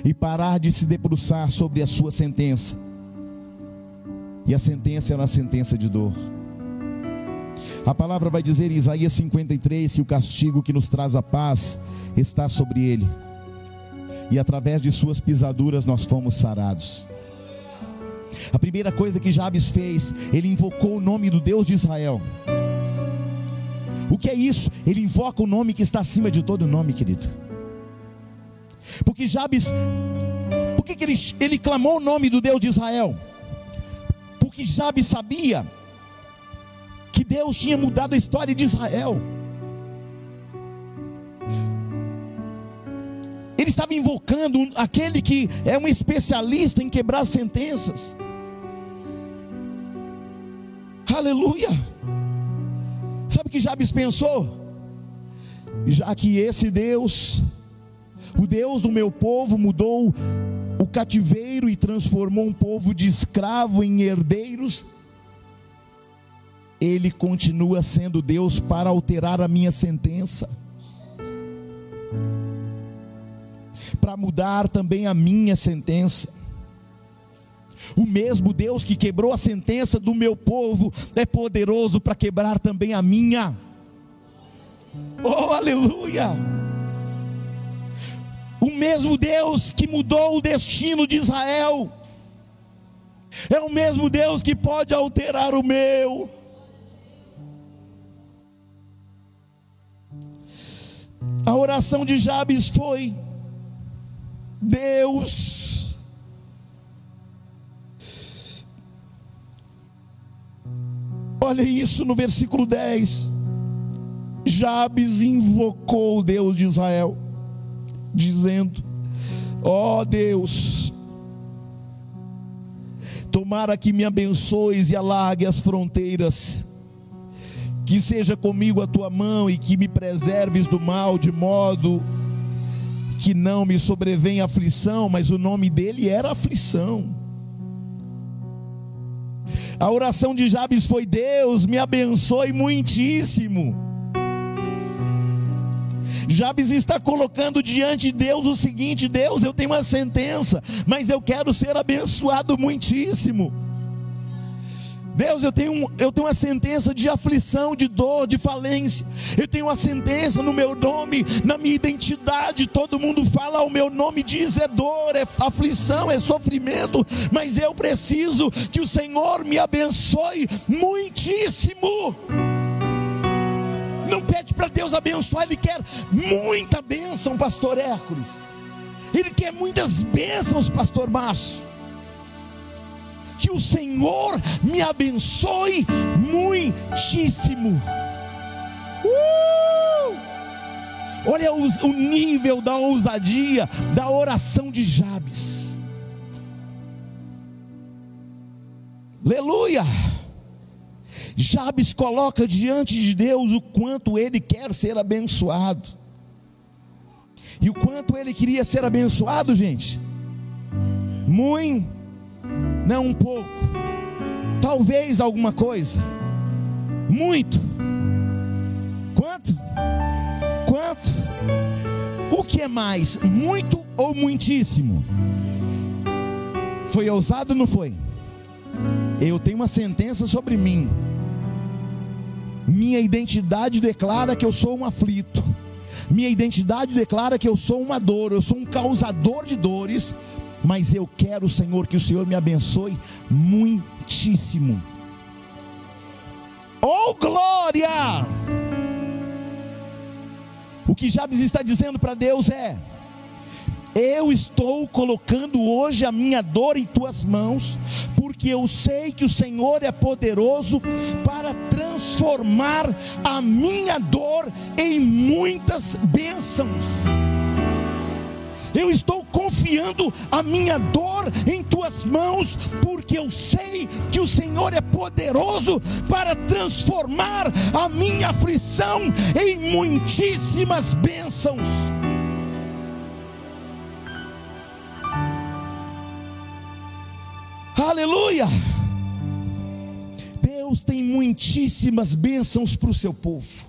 e parar de se debruçar sobre a sua sentença. E a sentença era uma sentença de dor. A palavra vai dizer em Isaías 53 que o castigo que nos traz a paz está sobre ele. E através de suas pisaduras nós fomos sarados. A primeira coisa que Jabes fez, ele invocou o nome do Deus de Israel. O que é isso? Ele invoca o nome que está acima de todo nome, querido. Porque Jabes, por que, ele, ele clamou o nome do Deus de Israel? Porque Jabes sabia que Deus tinha mudado a história de Israel. Ele estava invocando aquele que é um especialista em quebrar sentenças. Aleluia. Sabe o que Jabes pensou? Já que esse Deus, o Deus do meu povo, mudou o cativeiro e transformou um povo de escravo em herdeiros, ele continua sendo Deus para alterar a minha sentença, para mudar também a minha sentença. O mesmo Deus que quebrou a sentença do meu povo é poderoso para quebrar também a minha. Oh, aleluia! O mesmo Deus que mudou o destino de Israel é o mesmo Deus que pode alterar o meu. A oração de Jabes foi: Deus, Olha isso no versículo 10. Jabes invocou o Deus de Israel, dizendo: Ó oh Deus, tomara que me abençoes e alargue as fronteiras, que seja comigo a tua mão e que me preserves do mal, de modo que não me sobrevenha aflição, mas o nome dele era aflição. A oração de Jabes foi: Deus, me abençoe muitíssimo. Jabes está colocando diante de Deus o seguinte: Deus, eu tenho uma sentença, mas eu quero ser abençoado muitíssimo. Deus, eu tenho, eu tenho uma sentença de aflição, de dor, de falência. Eu tenho uma sentença no meu nome, na minha identidade. Todo mundo fala o meu nome, diz é dor, é aflição, é sofrimento. Mas eu preciso que o Senhor me abençoe muitíssimo. Não pede para Deus abençoar, Ele quer muita bênção, pastor Hércules. Ele quer muitas bênçãos, pastor Márcio que o Senhor me abençoe muitíssimo. Uh! Olha o, o nível da ousadia da oração de Jabes. Aleluia! Jabes coloca diante de Deus o quanto ele quer ser abençoado. E o quanto ele queria ser abençoado, gente? Muito não um pouco, talvez alguma coisa, muito. Quanto? Quanto? O que é mais, muito ou muitíssimo? Foi ousado ou não foi? Eu tenho uma sentença sobre mim. Minha identidade declara que eu sou um aflito. Minha identidade declara que eu sou uma dor, eu sou um causador de dores mas eu quero, Senhor, que o Senhor me abençoe muitíssimo. Oh glória! O que Jabes está dizendo para Deus é: Eu estou colocando hoje a minha dor em tuas mãos, porque eu sei que o Senhor é poderoso para transformar a minha dor em muitas bênçãos. Eu estou confiando a minha dor em tuas mãos, porque eu sei que o Senhor é poderoso para transformar a minha aflição em muitíssimas bênçãos. Aleluia! Deus tem muitíssimas bênçãos para o seu povo.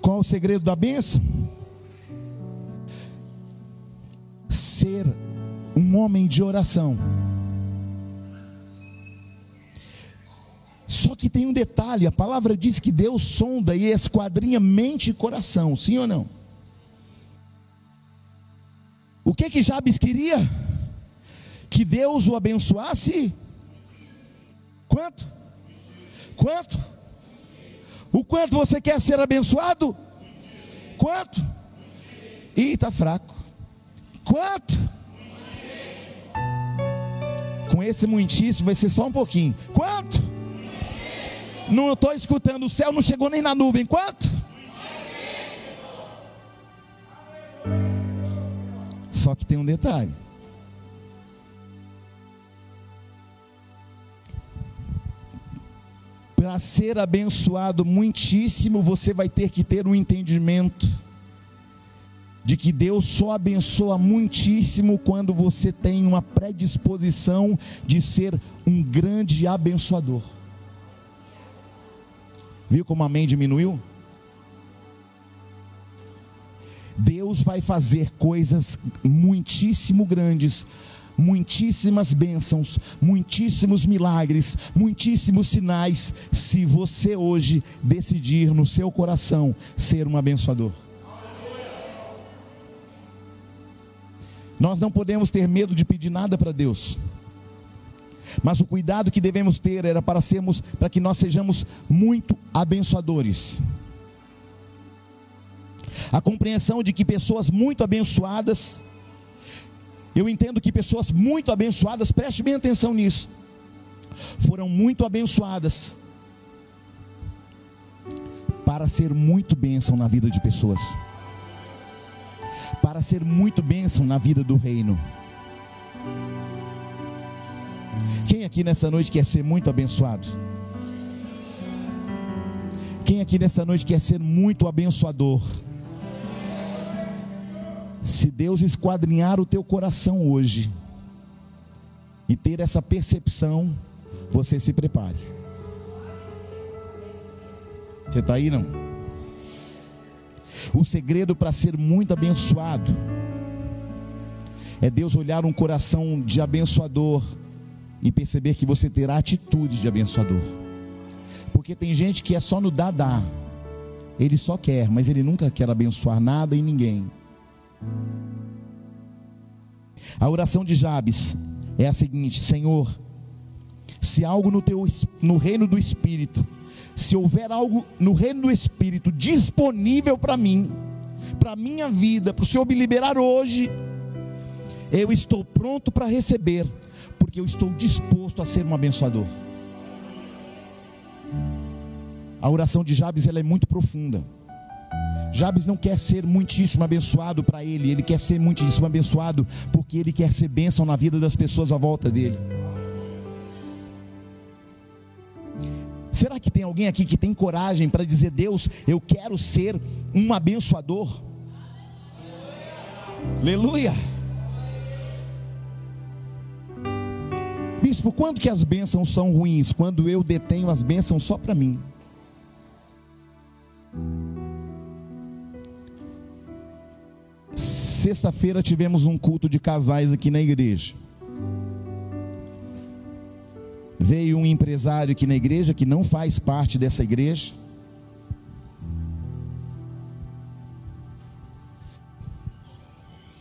Qual o segredo da bênção? Ser um homem de oração. Só que tem um detalhe: a palavra diz que Deus sonda e esquadrinha mente e coração, sim ou não? O que que Jabes queria? Que Deus o abençoasse? Quanto? Quanto? O quanto você quer ser abençoado? Quanto? Ih, está fraco. Quanto? Com esse muitíssimo vai ser só um pouquinho. Quanto? Não estou escutando, o céu não chegou nem na nuvem. Quanto? Só que tem um detalhe. Para ser abençoado muitíssimo, você vai ter que ter um entendimento de que Deus só abençoa muitíssimo quando você tem uma predisposição de ser um grande abençoador. Viu como amém diminuiu? Deus vai fazer coisas muitíssimo grandes muitíssimas bênçãos, muitíssimos milagres, muitíssimos sinais, se você hoje decidir no seu coração ser um abençoador. Nós não podemos ter medo de pedir nada para Deus. Mas o cuidado que devemos ter era para sermos, para que nós sejamos muito abençoadores. A compreensão de que pessoas muito abençoadas eu entendo que pessoas muito abençoadas, preste bem atenção nisso, foram muito abençoadas para ser muito bênção na vida de pessoas, para ser muito bênção na vida do reino. Quem aqui nessa noite quer ser muito abençoado? Quem aqui nessa noite quer ser muito abençoador? Se Deus esquadrinhar o teu coração hoje e ter essa percepção, você se prepare. Você está aí não? O segredo para ser muito abençoado é Deus olhar um coração de abençoador e perceber que você terá atitude de abençoador. Porque tem gente que é só no dar. Ele só quer, mas ele nunca quer abençoar nada e ninguém. A oração de Jabes é a seguinte: Senhor, se algo no teu no reino do espírito, se houver algo no reino do espírito disponível para mim, para minha vida, para o Senhor me liberar hoje, eu estou pronto para receber, porque eu estou disposto a ser um abençoador. A oração de Jabes ela é muito profunda. Jabes não quer ser muitíssimo abençoado para ele, ele quer ser muitíssimo abençoado porque ele quer ser bênção na vida das pessoas à volta dele. Será que tem alguém aqui que tem coragem para dizer: Deus, eu quero ser um abençoador? Aleluia! Bispo, quando que as bênçãos são ruins? Quando eu detenho as bênçãos só para mim. Sexta-feira tivemos um culto de casais aqui na igreja. Veio um empresário aqui na igreja que não faz parte dessa igreja.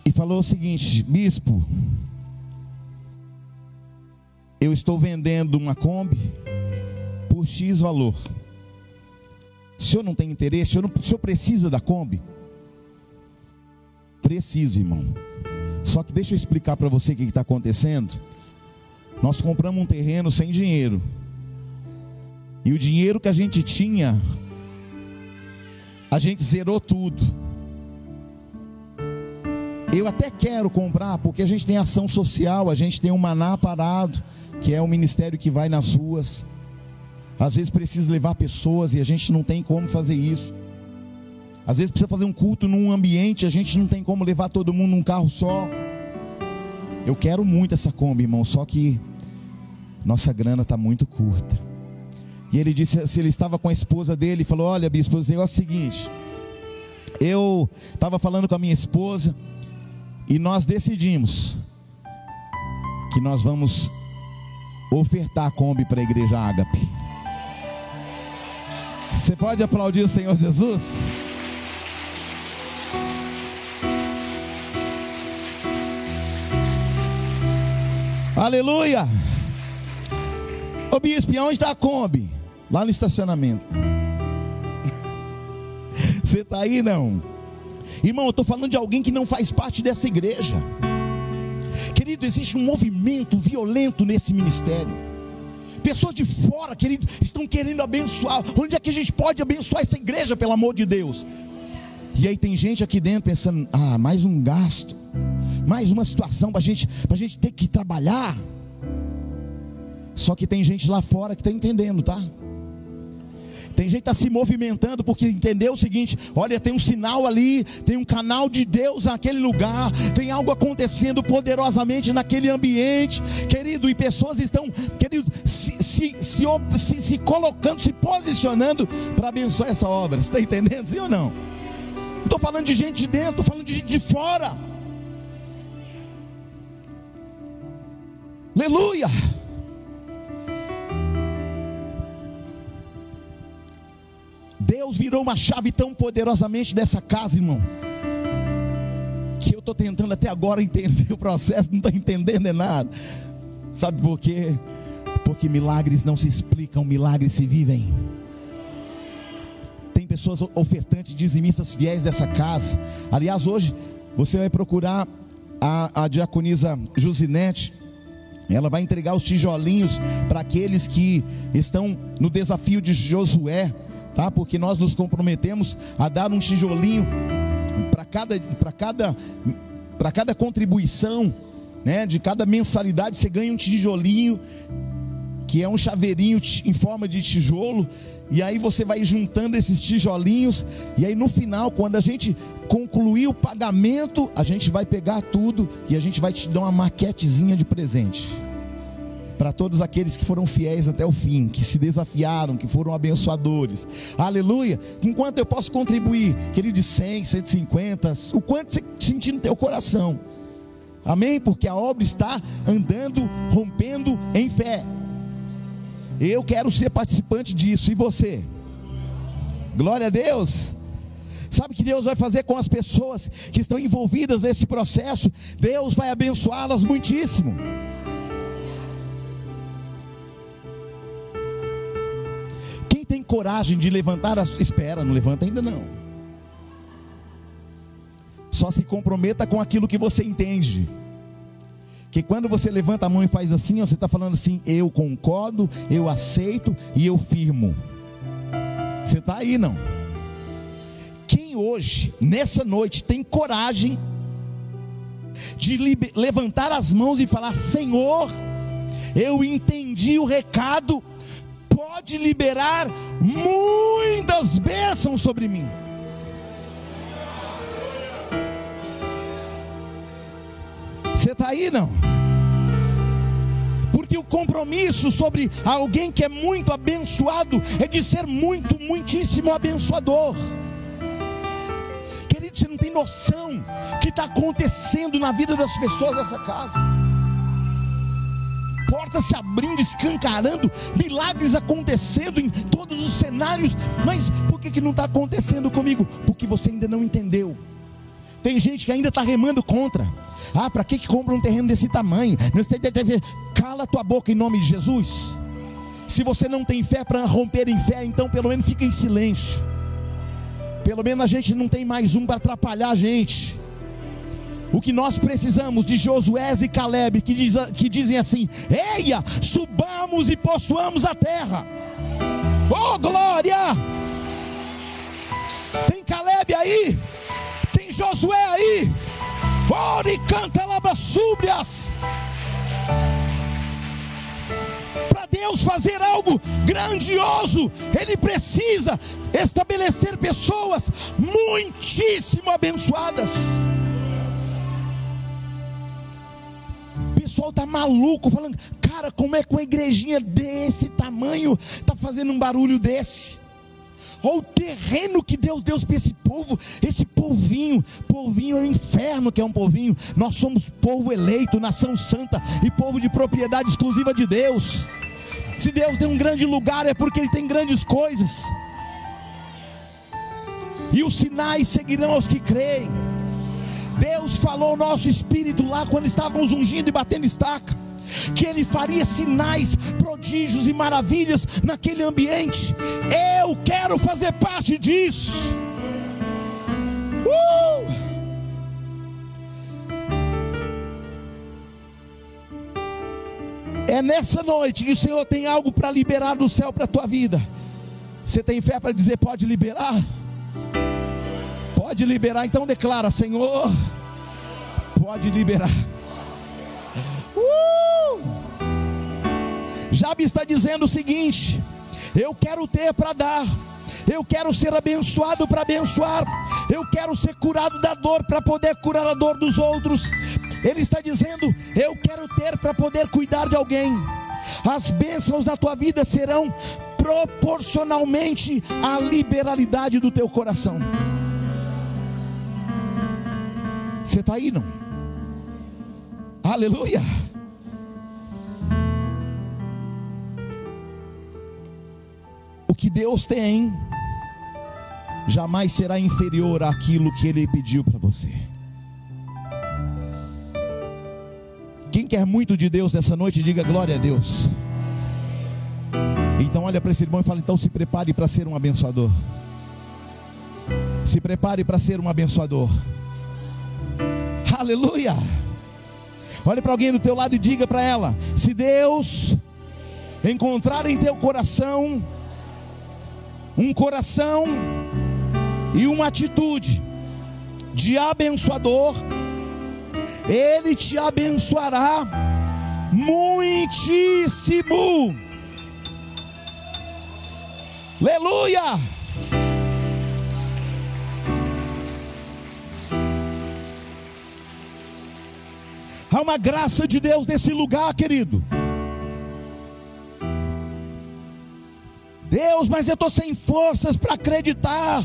E falou o seguinte: Bispo, eu estou vendendo uma Kombi por X valor. O senhor não tem interesse? O senhor, não, o senhor precisa da Kombi? Preciso, irmão. Só que deixa eu explicar para você o que está acontecendo. Nós compramos um terreno sem dinheiro. E o dinheiro que a gente tinha, a gente zerou tudo. eu até quero comprar, porque a gente tem ação social, a gente tem um maná parado, que é o um ministério que vai nas ruas. Às vezes precisa levar pessoas e a gente não tem como fazer isso. Às vezes precisa fazer um culto num ambiente, a gente não tem como levar todo mundo num carro só. Eu quero muito essa Kombi, irmão, só que nossa grana está muito curta. E ele disse, se ele estava com a esposa dele, falou: Olha, negócio é o seguinte. Eu estava falando com a minha esposa e nós decidimos que nós vamos ofertar a Kombi para a igreja Ágape. Você pode aplaudir o Senhor Jesus? Aleluia! Ô bispo, onde está a Kombi? Lá no estacionamento. Você está aí não? Irmão, eu estou falando de alguém que não faz parte dessa igreja. Querido, existe um movimento violento nesse ministério. Pessoas de fora, querido, estão querendo abençoar. Onde é que a gente pode abençoar essa igreja, pelo amor de Deus? E aí tem gente aqui dentro pensando: ah, mais um gasto, mais uma situação para gente, a gente ter que trabalhar. Só que tem gente lá fora que está entendendo, tá? Tem gente que está se movimentando porque entendeu o seguinte: olha, tem um sinal ali, tem um canal de Deus naquele lugar, tem algo acontecendo poderosamente naquele ambiente, querido, e pessoas estão, querido, se, se, se, se, se colocando, se posicionando para abençoar essa obra. Está entendendo, sim ou não? Não estou falando de gente de dentro, estou falando de gente de fora. Aleluia! Deus virou uma chave tão poderosamente dessa casa, irmão, que eu estou tentando até agora entender o processo, não estou entendendo nada. Sabe por quê? Porque milagres não se explicam, milagres se vivem. Tem pessoas ofertantes, dizimistas fiéis dessa casa. Aliás, hoje você vai procurar a, a diaconisa Josinete. Ela vai entregar os tijolinhos para aqueles que estão no desafio de Josué tá? Porque nós nos comprometemos a dar um tijolinho para cada para cada para cada contribuição, né? De cada mensalidade você ganha um tijolinho que é um chaveirinho em forma de tijolo, e aí você vai juntando esses tijolinhos, e aí no final, quando a gente concluir o pagamento, a gente vai pegar tudo e a gente vai te dar uma maquetezinha de presente para todos aqueles que foram fiéis até o fim, que se desafiaram, que foram abençoadores. Aleluia. Enquanto eu posso contribuir, querido, de 100, 150, o quanto você sentir no teu coração. Amém? Porque a obra está andando, rompendo em fé. Eu quero ser participante disso. E você? Glória a Deus. Sabe que Deus vai fazer com as pessoas que estão envolvidas nesse processo? Deus vai abençoá-las muitíssimo. coragem de levantar a espera, não levanta ainda não. Só se comprometa com aquilo que você entende. Que quando você levanta a mão e faz assim, você está falando assim: eu concordo, eu aceito e eu firmo. Você está aí não? Quem hoje, nessa noite, tem coragem de levantar as mãos e falar: Senhor, eu entendi o recado pode liberar muitas bênçãos sobre mim. Você está aí não? Porque o compromisso sobre alguém que é muito abençoado é de ser muito, muitíssimo abençoador. Noção que está acontecendo na vida das pessoas dessa casa portas se abrindo, escancarando, milagres acontecendo em todos os cenários. Mas por que, que não está acontecendo comigo? Porque você ainda não entendeu. Tem gente que ainda está remando contra. Ah, para que, que compra um terreno desse tamanho? Não sei, cala tua boca em nome de Jesus. Se você não tem fé para romper em fé, então pelo menos fica em silêncio. Pelo menos a gente não tem mais um para atrapalhar a gente. O que nós precisamos de Josué e Caleb, que, diz, que dizem assim: Eia, subamos e possuamos a terra. Oh glória! Tem Caleb aí, tem Josué aí, Ore canta labassúbrias. Para Deus fazer algo grandioso, Ele precisa estabelecer pessoas muitíssimo abençoadas. O pessoal tá maluco, falando, cara, como é que uma igrejinha desse tamanho tá fazendo um barulho desse? Olha o terreno que Deus deu para esse povo, esse povinho, povinho é o inferno que é um povinho. Nós somos povo eleito, nação santa e povo de propriedade exclusiva de Deus. Se Deus deu um grande lugar é porque Ele tem grandes coisas. E os sinais seguirão aos que creem. Deus falou ao nosso espírito lá quando estávamos ungindo e batendo estaca que ele faria sinais, prodígios e maravilhas naquele ambiente. Eu quero fazer parte disso. Uh! É nessa noite que o Senhor tem algo para liberar do céu para a tua vida. Você tem fé para dizer pode liberar? Pode liberar, então declara, Senhor, pode liberar. Uh! Jabe está dizendo o seguinte: eu quero ter para dar, eu quero ser abençoado para abençoar, eu quero ser curado da dor para poder curar a dor dos outros. Ele está dizendo: eu quero ter para poder cuidar de alguém. As bênçãos da tua vida serão proporcionalmente à liberalidade do teu coração. Você está aí, não? Aleluia. O que Deus tem jamais será inferior àquilo que Ele pediu para você. Quer muito de Deus nessa noite, diga glória a Deus. Então olha para esse irmão e fala: então se prepare para ser um abençoador. Se prepare para ser um abençoador. Aleluia. Olhe para alguém do teu lado e diga para ela: se Deus encontrar em teu coração um coração e uma atitude de abençoador, Ele te abençoará muitíssimo. Aleluia! Há uma graça de Deus nesse lugar, querido. Deus, mas eu estou sem forças para acreditar.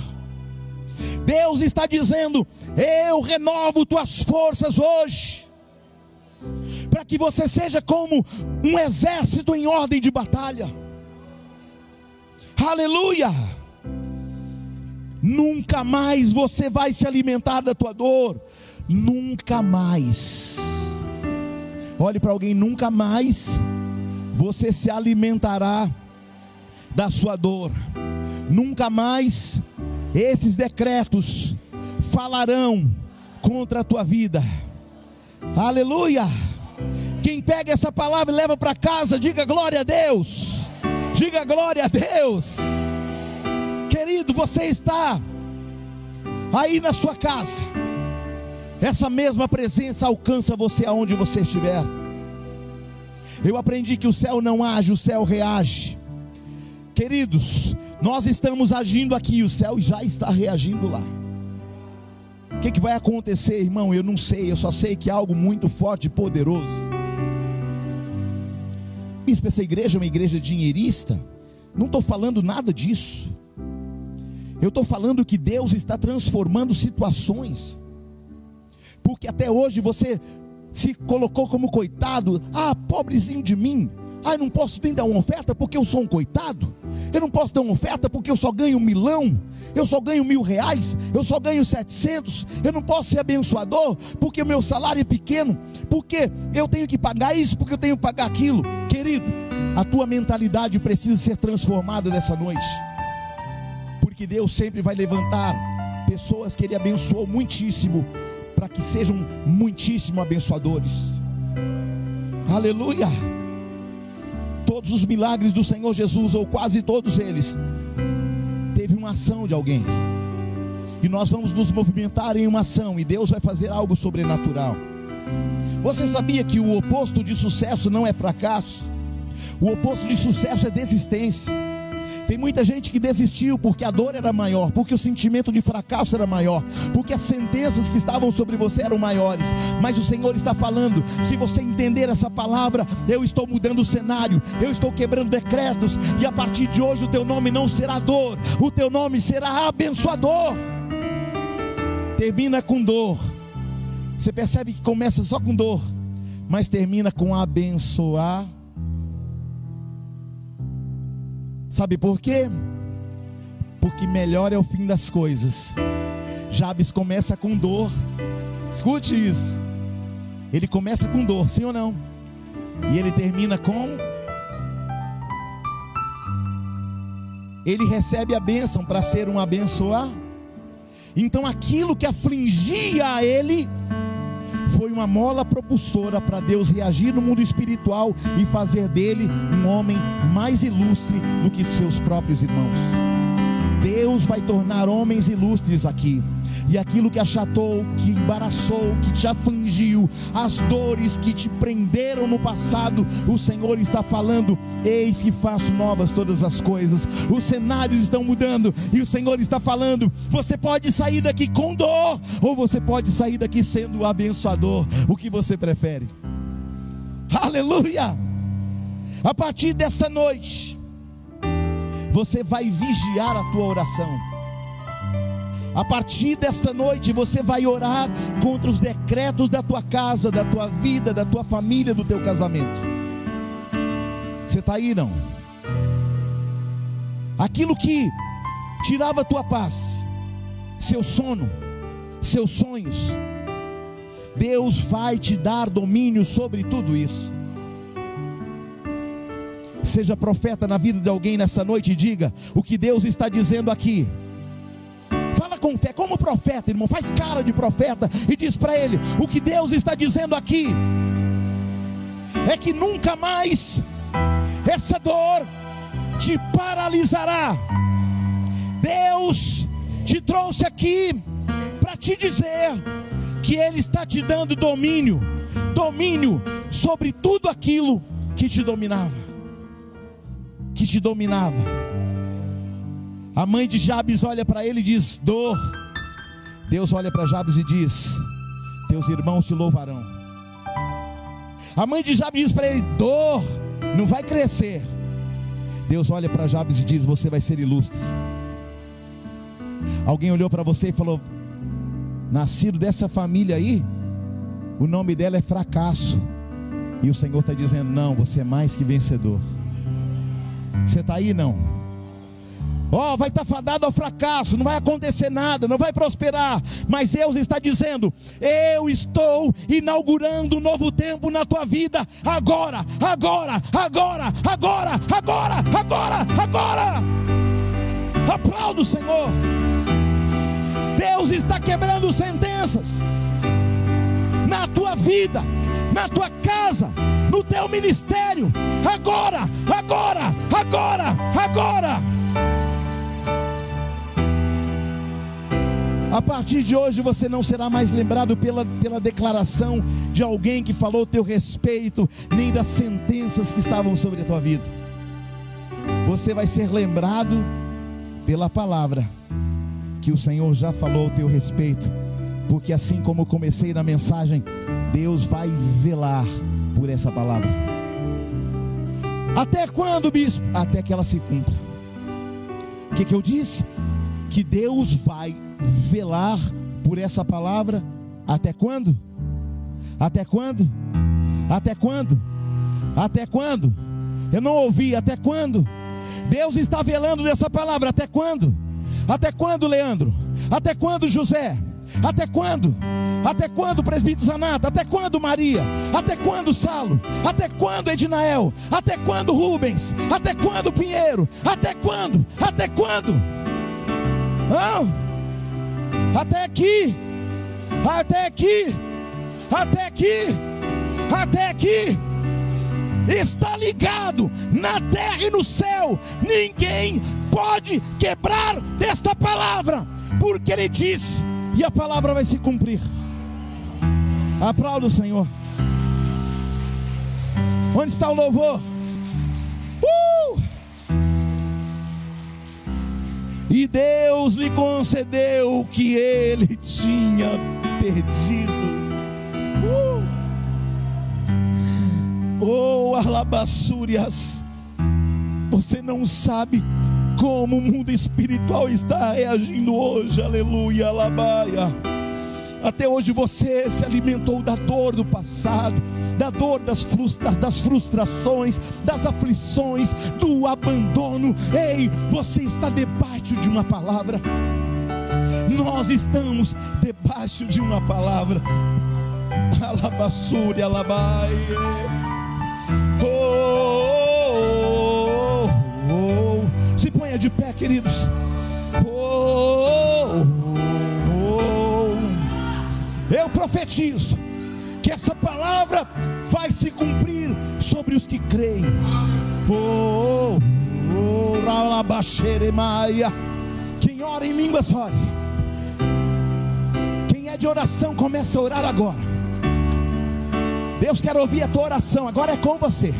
Deus está dizendo: Eu renovo tuas forças hoje, para que você seja como um exército em ordem de batalha. Aleluia! Nunca mais você vai se alimentar da tua dor, nunca mais. Olhe para alguém, nunca mais você se alimentará da sua dor. Nunca mais esses decretos falarão contra a tua vida. Aleluia! Quem pega essa palavra e leva para casa, diga glória a Deus. Diga glória a Deus. Querido, você está aí na sua casa. Essa mesma presença alcança você aonde você estiver. Eu aprendi que o céu não age, o céu reage. Queridos, nós estamos agindo aqui, o céu já está reagindo lá. O que, que vai acontecer, irmão? Eu não sei, eu só sei que é algo muito forte e poderoso. Bispo, essa igreja é uma igreja dinheirista? Não estou falando nada disso. Eu estou falando que Deus está transformando situações. Porque até hoje você se colocou como coitado, ah, pobrezinho de mim. Ah, eu não posso nem dar uma oferta porque eu sou um coitado. Eu não posso dar uma oferta porque eu só ganho um milão. Eu só ganho mil reais. Eu só ganho setecentos. Eu não posso ser abençoador porque o meu salário é pequeno. Porque eu tenho que pagar isso, porque eu tenho que pagar aquilo. Querido, a tua mentalidade precisa ser transformada nessa noite. Porque Deus sempre vai levantar pessoas que Ele abençoou muitíssimo. Para que sejam muitíssimo abençoadores. Aleluia todos os milagres do Senhor Jesus, ou quase todos eles, teve uma ação de alguém. E nós vamos nos movimentar em uma ação e Deus vai fazer algo sobrenatural. Você sabia que o oposto de sucesso não é fracasso? O oposto de sucesso é desistência. Tem muita gente que desistiu porque a dor era maior, porque o sentimento de fracasso era maior, porque as sentenças que estavam sobre você eram maiores. Mas o Senhor está falando: se você entender essa palavra, eu estou mudando o cenário, eu estou quebrando decretos, e a partir de hoje o teu nome não será dor, o teu nome será abençoador. Termina com dor. Você percebe que começa só com dor, mas termina com abençoar Sabe por quê? Porque melhor é o fim das coisas. Jabes começa com dor. Escute isso. Ele começa com dor, sim ou não? E ele termina com. Ele recebe a bênção para ser um abençoar. Então aquilo que afligia a ele foi uma mola propulsora para Deus reagir no mundo espiritual e fazer dele um homem mais ilustre do que seus próprios irmãos. Deus vai tornar homens ilustres aqui. E aquilo que achatou, que embaraçou, que te afligiu, as dores que te prenderam no passado, o Senhor está falando: Eis que faço novas todas as coisas. Os cenários estão mudando e o Senhor está falando: Você pode sair daqui com dor, ou você pode sair daqui sendo abençoador. O que você prefere? Aleluia! A partir dessa noite, você vai vigiar a tua oração. A partir desta noite você vai orar contra os decretos da tua casa, da tua vida, da tua família, do teu casamento. Você está aí não? Aquilo que tirava a tua paz, seu sono, seus sonhos, Deus vai te dar domínio sobre tudo isso. Seja profeta na vida de alguém nessa noite e diga o que Deus está dizendo aqui. Fala com fé, como profeta, irmão, faz cara de profeta e diz para ele: o que Deus está dizendo aqui é que nunca mais essa dor te paralisará. Deus te trouxe aqui para te dizer que Ele está te dando domínio, domínio sobre tudo aquilo que te dominava que te dominava. A mãe de Jabes olha para ele e diz: Dor. Deus olha para Jabes e diz: Teus irmãos te louvarão. A mãe de Jabes diz para ele: Dor, não vai crescer. Deus olha para Jabes e diz: Você vai ser ilustre. Alguém olhou para você e falou: Nascido dessa família aí, o nome dela é fracasso. E o Senhor está dizendo: Não, você é mais que vencedor. Você está aí não? Ó, oh, vai estar tá fadado ao fracasso, não vai acontecer nada, não vai prosperar. Mas Deus está dizendo: Eu estou inaugurando um novo tempo na tua vida. Agora, agora, agora, agora, agora, agora, agora. Aplauda o Senhor. Deus está quebrando sentenças na tua vida, na tua casa, no teu ministério. Agora, agora, agora, agora. A partir de hoje você não será mais lembrado pela, pela declaração de alguém que falou teu respeito, nem das sentenças que estavam sobre a tua vida. Você vai ser lembrado pela palavra que o Senhor já falou teu respeito, porque assim como comecei na mensagem, Deus vai velar por essa palavra. Até quando, bispo? Até que ela se cumpra. O que, que eu disse? Que Deus vai velar por essa palavra. Até quando? Até quando? Até quando? Até quando? Eu não ouvi. Até quando? Deus está velando dessa palavra. Até quando? Até quando, Leandro? Até quando, José? Até quando? Até quando, presbítero Zanata? Até quando, Maria? Até quando, Salo? Até quando, Edinael? Até quando, Rubens? Até quando, Pinheiro? Até quando? Até quando? Não? Até aqui. Até aqui. Até aqui. Até aqui. Está ligado na terra e no céu. Ninguém pode quebrar desta palavra porque Ele disse, e a palavra vai se cumprir. Aplauda o Senhor. Onde está o louvor? Uh! E Deus lhe concedeu o que ele tinha perdido. Uh! Oh, alabassúrias, você não sabe como o mundo espiritual está reagindo hoje, aleluia, alabaia. Até hoje você se alimentou da dor do passado, da dor das, frustra das frustrações, das aflições, do abandono. Ei, você está debaixo de uma palavra. Nós estamos debaixo de uma palavra. Alabassure, alabai. Oh, oh, ponha de pé, queridos. Oh, eu profetizo que essa palavra vai se cumprir sobre os que creem. Oh, oh, oh Quem ora em línguas, ore. Quem é de oração, começa a orar agora. Deus quer ouvir a tua oração, agora é com você.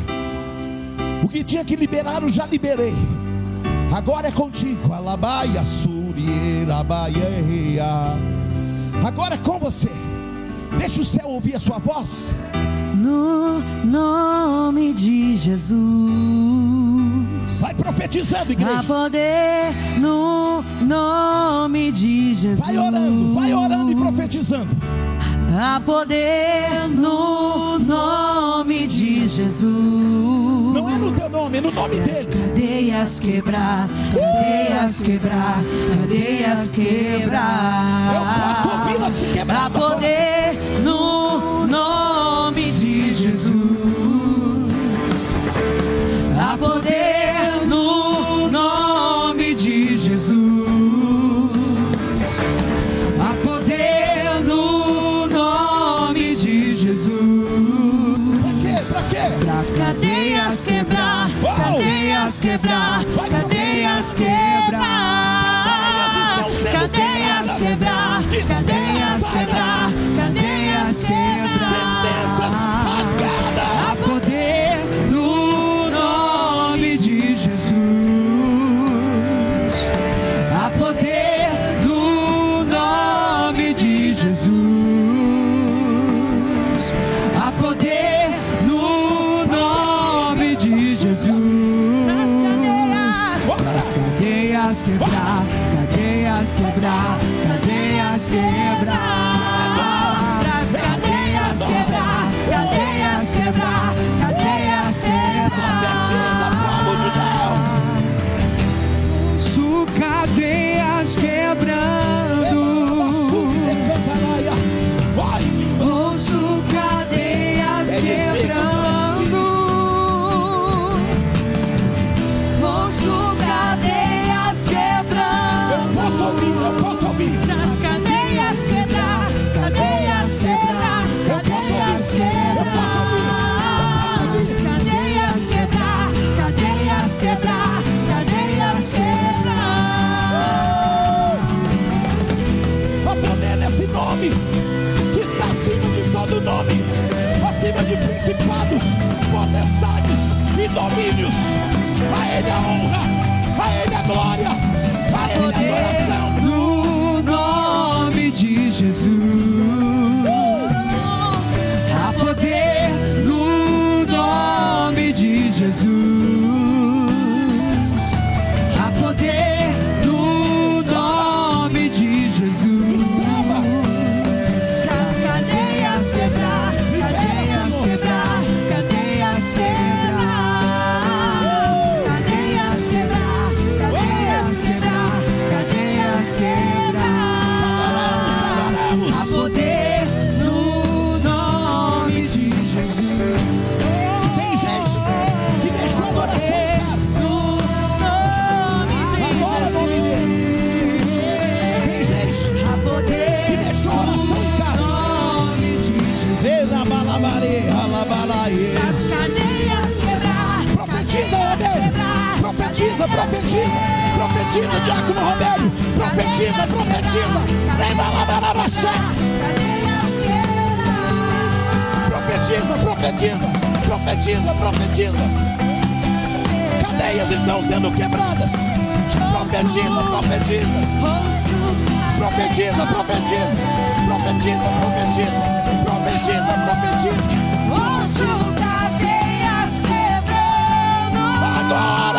O que tinha que liberar, eu já liberei. Agora é contigo. Alabaia, suriera, baia. Agora é com você. Deixa o céu ouvir a sua voz. No nome de Jesus. Vai profetizando, igreja. Há poder no nome de Jesus. Vai orando, vai orando e profetizando. Há poder no nome de Jesus. Não é no teu nome, é no nome dele. Cadeias quebrar, cadeias quebrar, cadeias quebrar. Eu posso ouvi-la se quebrar. Há poder no nome cadeias quebrar, cadeias quebrar. Quebrar, principados, potestades e domínios. A Ele a honra, profetiza, profetiza, Diácono Romero, profetiza, profetiza, profetiza, profetiza, profetiza, profetiza, cadeias estão sendo quebradas, profetiza, profetiza, profetiza, profetiza, profetiza, profetiza, profetiza, profetiza, profetiza, profetiza, adora.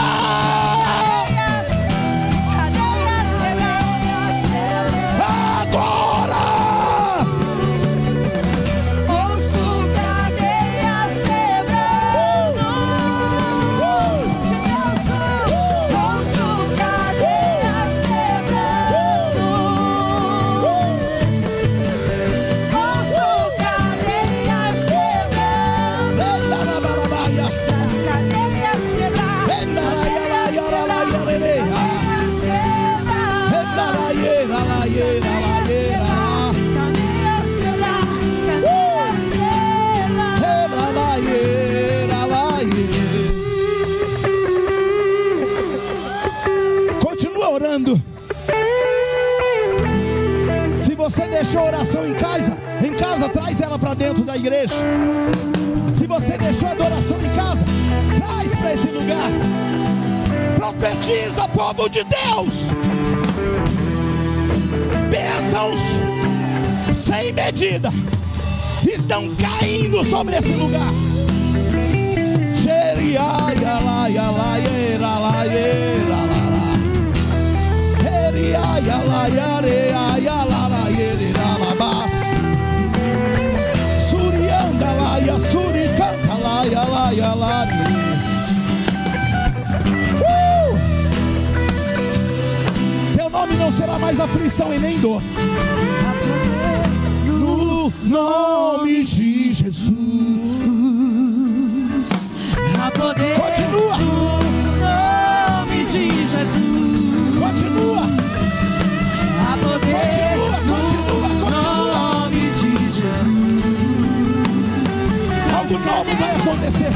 dentro da igreja. Se você deixou a adoração em casa, traz para esse lugar. Profetiza, povo de Deus. Bênçãos sem medida estão caindo sobre esse lugar. não será mais aflição e nem dor. No nome de Jesus. A poder Continua. No nome de Jesus. Continua. A poder Continua, continua, continua. No nome de Jesus. Algo novo vai acontecer.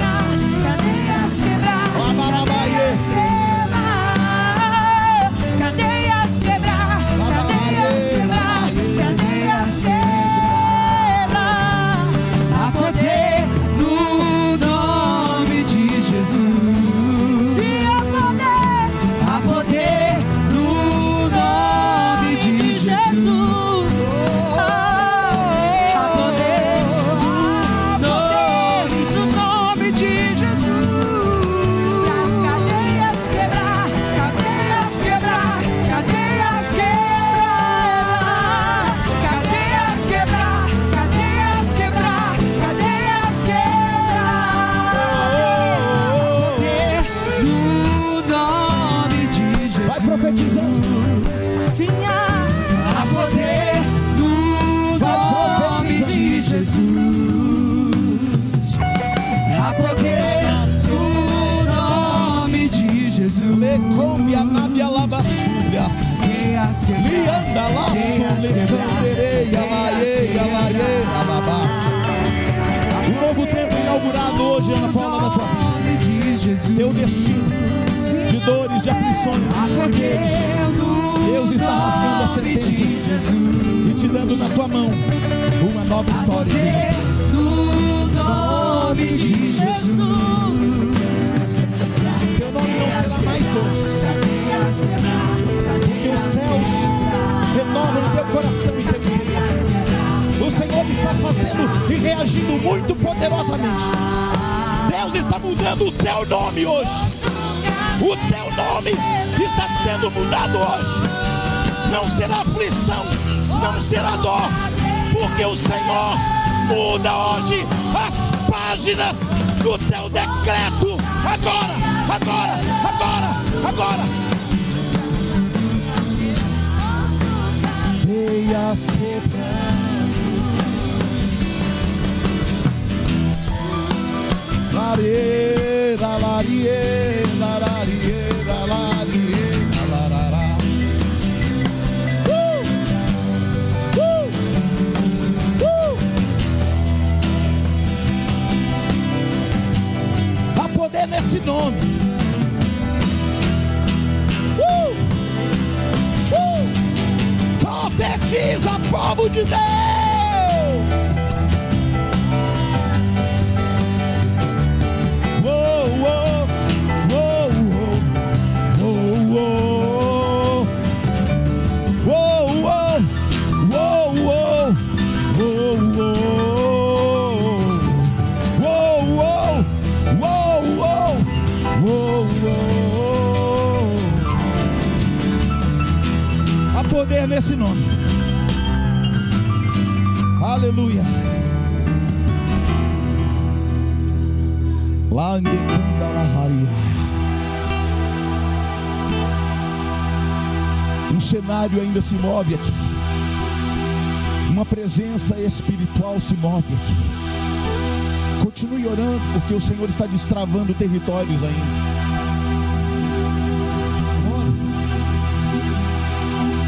Está destravando territórios ainda.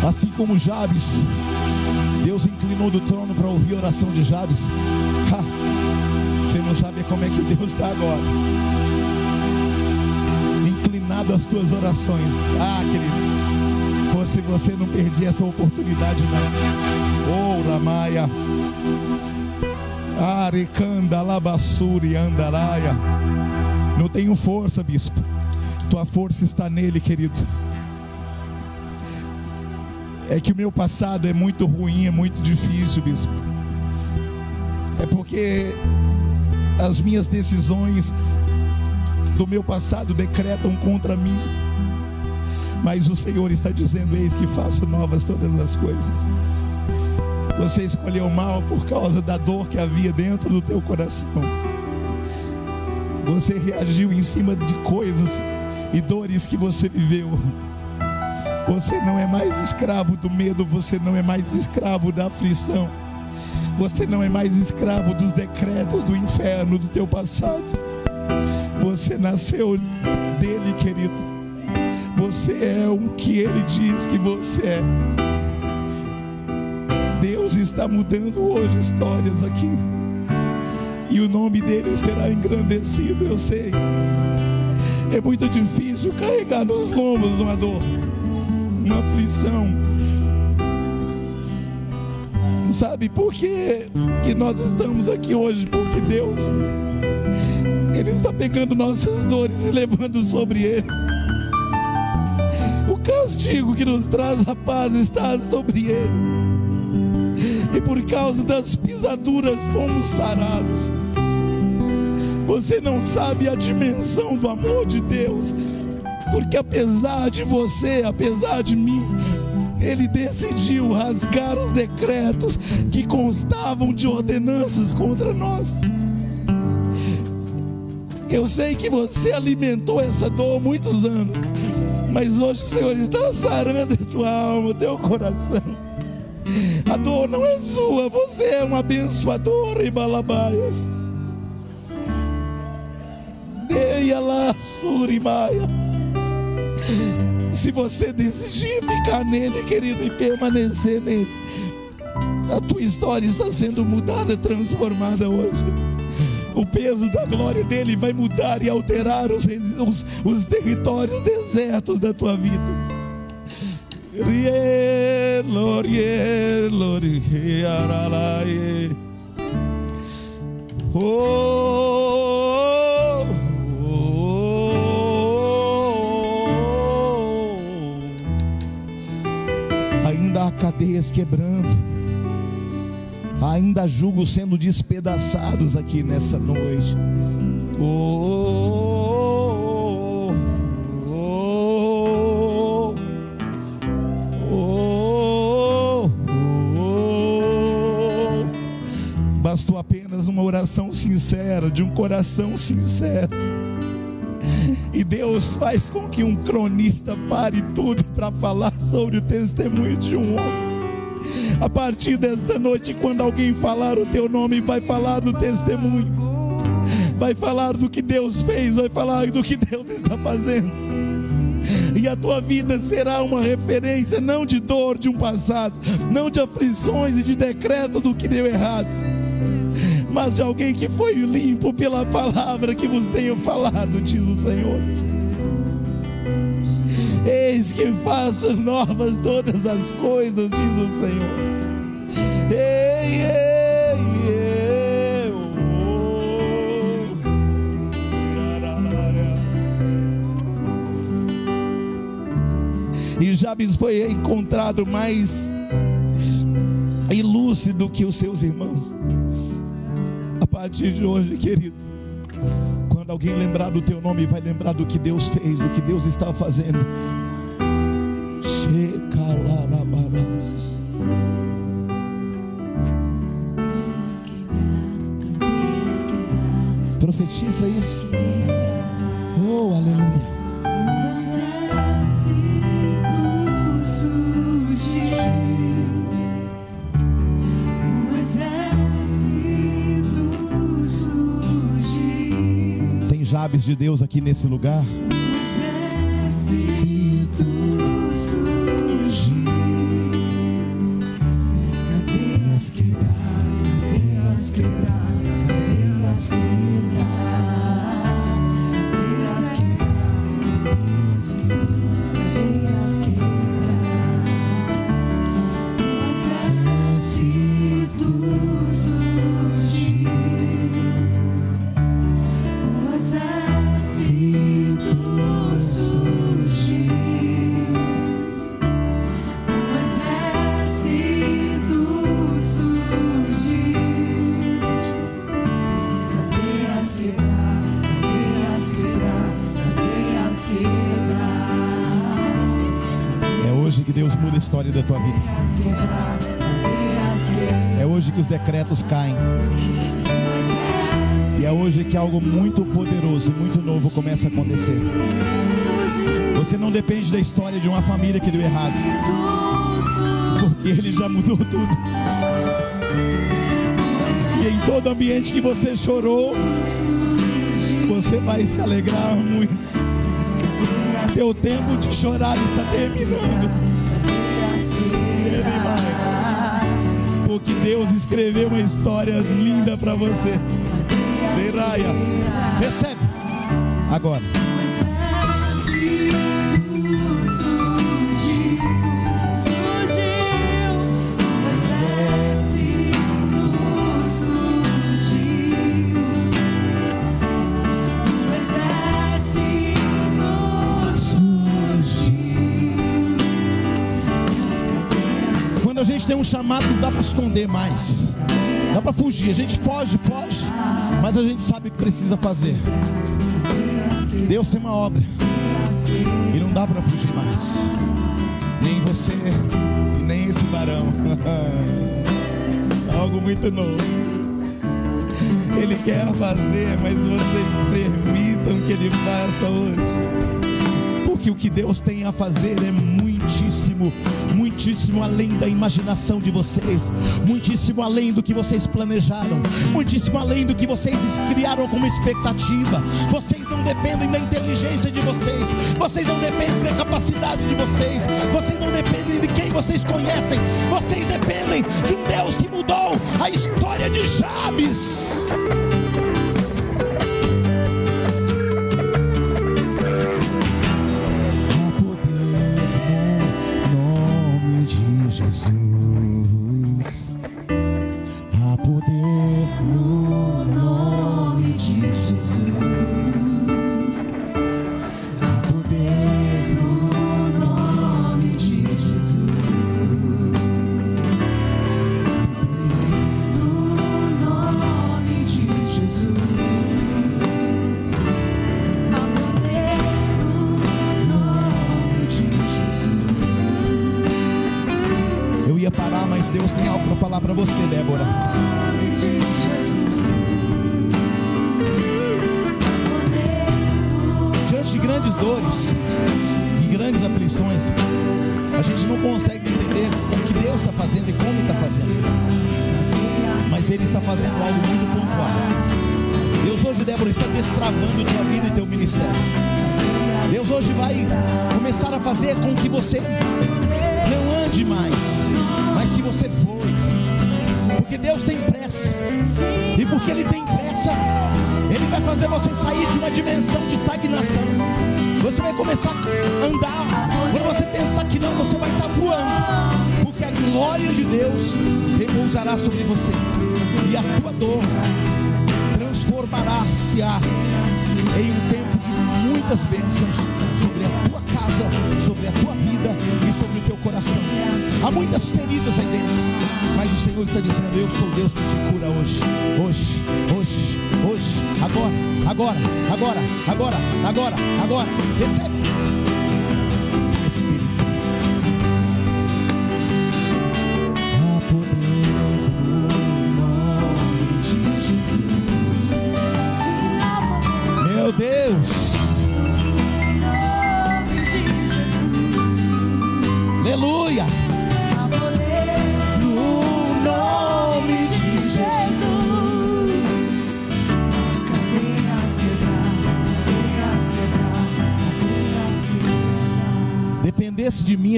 Assim como Jabes, Deus inclinou do trono para ouvir a oração de Jabes. Ha, você não sabe como é que Deus está agora. Inclinado às tuas orações. Ah, querido. Fosse você não perder essa oportunidade, não. Oh, Ramaia. Arecanda, Labassuri, Andaraia. Não tenho força, bispo. Tua força está nele, querido é que o meu passado é muito ruim, é muito difícil, bispo. É porque as minhas decisões do meu passado decretam contra mim. Mas o Senhor está dizendo: Eis que faço novas todas as coisas. Você escolheu mal por causa da dor que havia dentro do teu coração. Você reagiu em cima de coisas e dores que você viveu. Você não é mais escravo do medo, você não é mais escravo da aflição. Você não é mais escravo dos decretos do inferno do teu passado. Você nasceu dele, querido. Você é o que ele diz que você é. Deus está mudando hoje histórias aqui. E o nome dele será engrandecido, eu sei. É muito difícil carregar nos lombos uma dor uma aflição. Sabe por que, que nós estamos aqui hoje? Porque Deus, Ele está pegando nossas dores e levando sobre Ele. O castigo que nos traz a paz está sobre Ele. E por causa das pisaduras fomos sarados. Você não sabe a dimensão do amor de Deus porque apesar de você, apesar de mim, ele decidiu rasgar os decretos que constavam de ordenanças contra nós. Eu sei que você alimentou essa dor há muitos anos, mas hoje o Senhor está sarando a tua alma, teu coração. A dor não é sua, você é um abençoador em Balabaias. Deia lá, Surimaia. Se você decidir ficar nele, querido, e permanecer nele, a tua história está sendo mudada, transformada hoje. O peso da glória dele vai mudar e alterar os, os, os territórios desertos da tua vida. Lord, yeah, Aralaie. yeah, oh, oh, oh, Ainda há cadeias quebrando, ainda julgos sendo despedaçados aqui nessa noite. oh. oh, oh. Oração sincera, de um coração sincero. E Deus faz com que um cronista pare tudo para falar sobre o testemunho de um homem. A partir desta noite, quando alguém falar o teu nome, vai falar do testemunho, vai falar do que Deus fez, vai falar do que Deus está fazendo. E a tua vida será uma referência não de dor de um passado, não de aflições e de decreto do que deu errado, mas de alguém que foi limpo pela palavra que vos tenho falado, diz o Senhor. Eis que faço novas todas as coisas, diz o Senhor. Ei, ei, oh. E Jabes foi encontrado mais ilúcido que os seus irmãos. Partir de hoje, querido, quando alguém lembrar do teu nome, vai lembrar do que Deus fez, do que Deus está fazendo. Profetiza isso. De Deus aqui nesse lugar. De uma família que deu errado, porque Ele já mudou tudo. E em todo ambiente que você chorou, você vai se alegrar muito. Seu tempo de chorar está terminando. Porque Deus escreveu uma história linda para você. Leiraia. Recebe. Agora. Tem um chamado, não dá para esconder mais. Dá para fugir. A gente foge, pode, mas a gente sabe o que precisa fazer. Deus tem uma obra e não dá para fugir mais. Nem você nem esse varão. Algo muito novo. Ele quer fazer, mas vocês permitam que ele faça hoje porque o que Deus tem a fazer é muitíssimo, muitíssimo além da imaginação de vocês, muitíssimo além do que vocês planejaram, muitíssimo além do que vocês criaram como expectativa. Vocês não dependem da inteligência de vocês, vocês não dependem da capacidade de vocês, vocês não dependem de quem vocês conhecem, vocês dependem de um Deus que mudou a história de Jabes.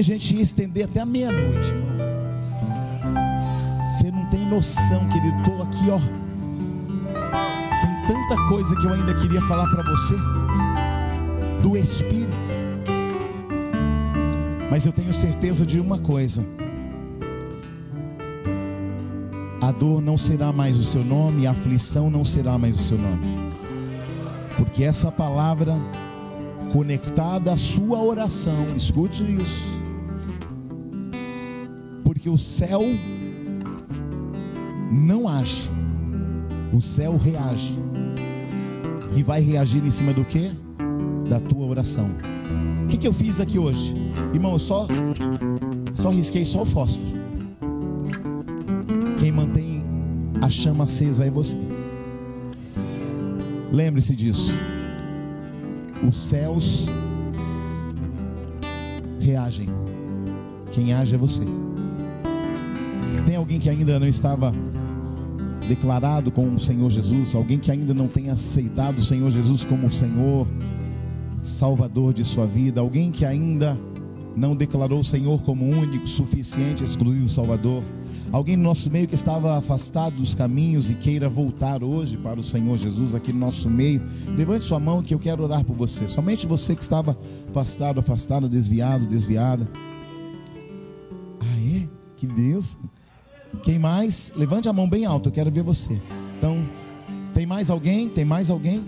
A gente ia estender até a meia-noite. Você não tem noção, querido. Estou aqui, ó. Tem tanta coisa que eu ainda queria falar para você do Espírito. Mas eu tenho certeza de uma coisa: a dor não será mais o seu nome, a aflição não será mais o seu nome, porque essa palavra conectada à sua oração, escute isso, porque o céu não age, o céu reage, e vai reagir em cima do que? Da tua oração. O que, que eu fiz aqui hoje? Irmão, eu só, só risquei só o fósforo. Quem mantém a chama acesa é você. Lembre-se disso. Os céus reagem. Quem age é você. Alguém que ainda não estava declarado com o Senhor Jesus? Alguém que ainda não tem aceitado o Senhor Jesus como o Senhor? Salvador de sua vida, alguém que ainda não declarou o Senhor como único, suficiente, exclusivo Salvador, alguém no nosso meio que estava afastado dos caminhos e queira voltar hoje para o Senhor Jesus aqui no nosso meio, levante sua mão que eu quero orar por você. Somente você que estava afastado, afastado, desviado, desviada. Ah, é? Que Deus. Quem mais? Levante a mão bem alto, eu quero ver você. Então, tem mais alguém? Tem mais alguém?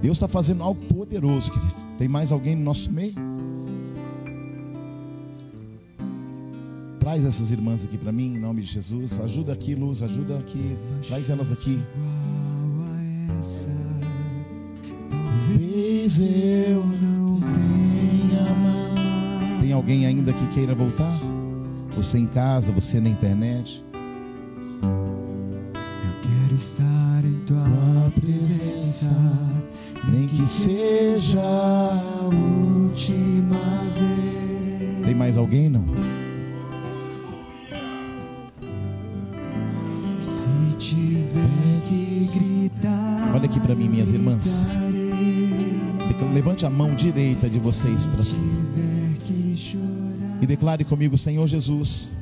Deus está fazendo algo poderoso, querido. Tem mais alguém no nosso meio? Traz essas irmãs aqui para mim, em nome de Jesus. Ajuda aqui, Luz, ajuda aqui. Traz elas aqui. Talvez eu não tenha mais. Tem alguém ainda que queira voltar? Você em casa, você na internet. Eu quero estar em tua presença, nem que seja a última vez. Tem mais alguém não? Se tiver que gritar, Olha aqui para mim, minhas irmãs. Levante a mão direita de vocês para cima tiver que chorar, e declare comigo, Senhor Jesus,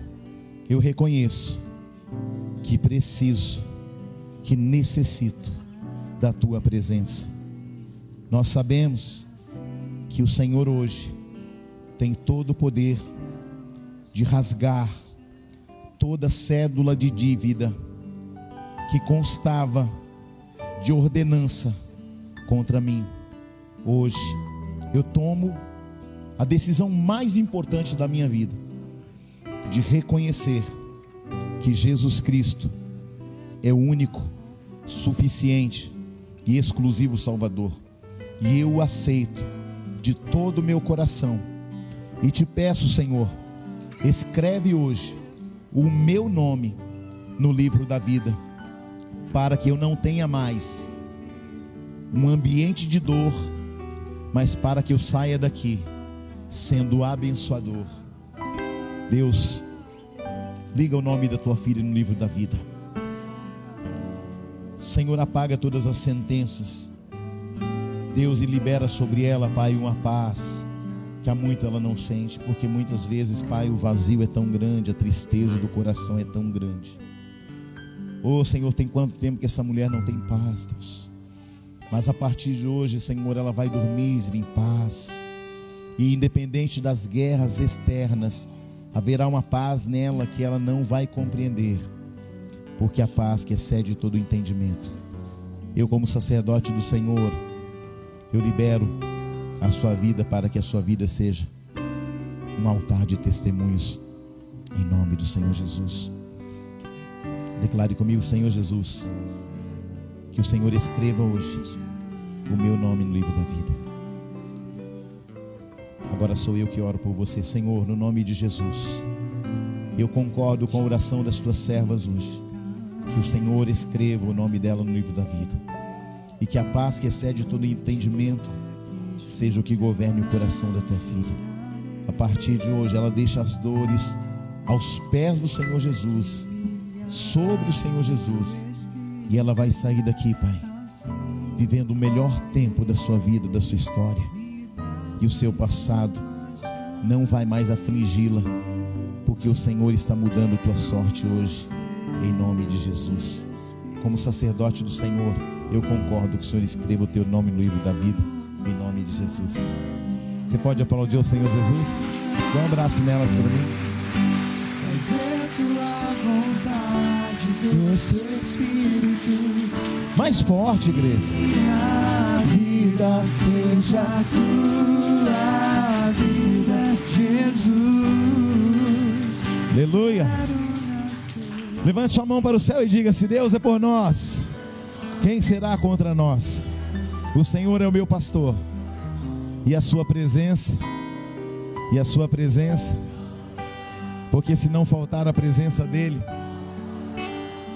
eu reconheço que preciso, que necessito da tua presença. Nós sabemos que o Senhor hoje tem todo o poder de rasgar toda cédula de dívida que constava de ordenança contra mim. Hoje eu tomo a decisão mais importante da minha vida de reconhecer que Jesus Cristo é o único, suficiente e exclusivo Salvador. E eu o aceito de todo o meu coração. E te peço, Senhor, escreve hoje o meu nome no livro da vida, para que eu não tenha mais um ambiente de dor, mas para que eu saia daqui sendo abençoador. Deus, liga o nome da tua filha no livro da vida. Senhor, apaga todas as sentenças. Deus, e libera sobre ela, Pai, uma paz que há muito ela não sente, porque muitas vezes, Pai, o vazio é tão grande, a tristeza do coração é tão grande. Oh Senhor, tem quanto tempo que essa mulher não tem paz, Deus. Mas a partir de hoje, Senhor, ela vai dormir em paz. E independente das guerras externas, haverá uma paz nela que ela não vai compreender, porque a paz que excede todo o entendimento. Eu, como sacerdote do Senhor, eu libero a sua vida para que a sua vida seja um altar de testemunhos, em nome do Senhor Jesus. Declare comigo, Senhor Jesus, que o Senhor escreva hoje o meu nome no livro da vida. Agora sou eu que oro por você, Senhor, no nome de Jesus. Eu concordo com a oração das tuas servas hoje. Que o Senhor escreva o nome dela no livro da vida. E que a paz que excede todo entendimento seja o que governe o coração da tua filha. A partir de hoje, ela deixa as dores aos pés do Senhor Jesus, sobre o Senhor Jesus. E ela vai sair daqui, Pai, vivendo o melhor tempo da sua vida, da sua história. E o seu passado não vai mais afligi-la, porque o Senhor está mudando tua sorte hoje, em nome de Jesus. Como sacerdote do Senhor, eu concordo que o Senhor escreva o teu nome no livro da vida, em nome de Jesus. Você pode aplaudir o Senhor Jesus? Dá um abraço nela sobre mim. Fazer tua vontade, doce Espírito, Mais forte, igreja. A vida seja tua vida, Jesus. Aleluia. Levante sua mão para o céu e diga: Se Deus é por nós, quem será contra nós? O Senhor é o meu pastor, e a sua presença, e a sua presença, porque se não faltar a presença dEle,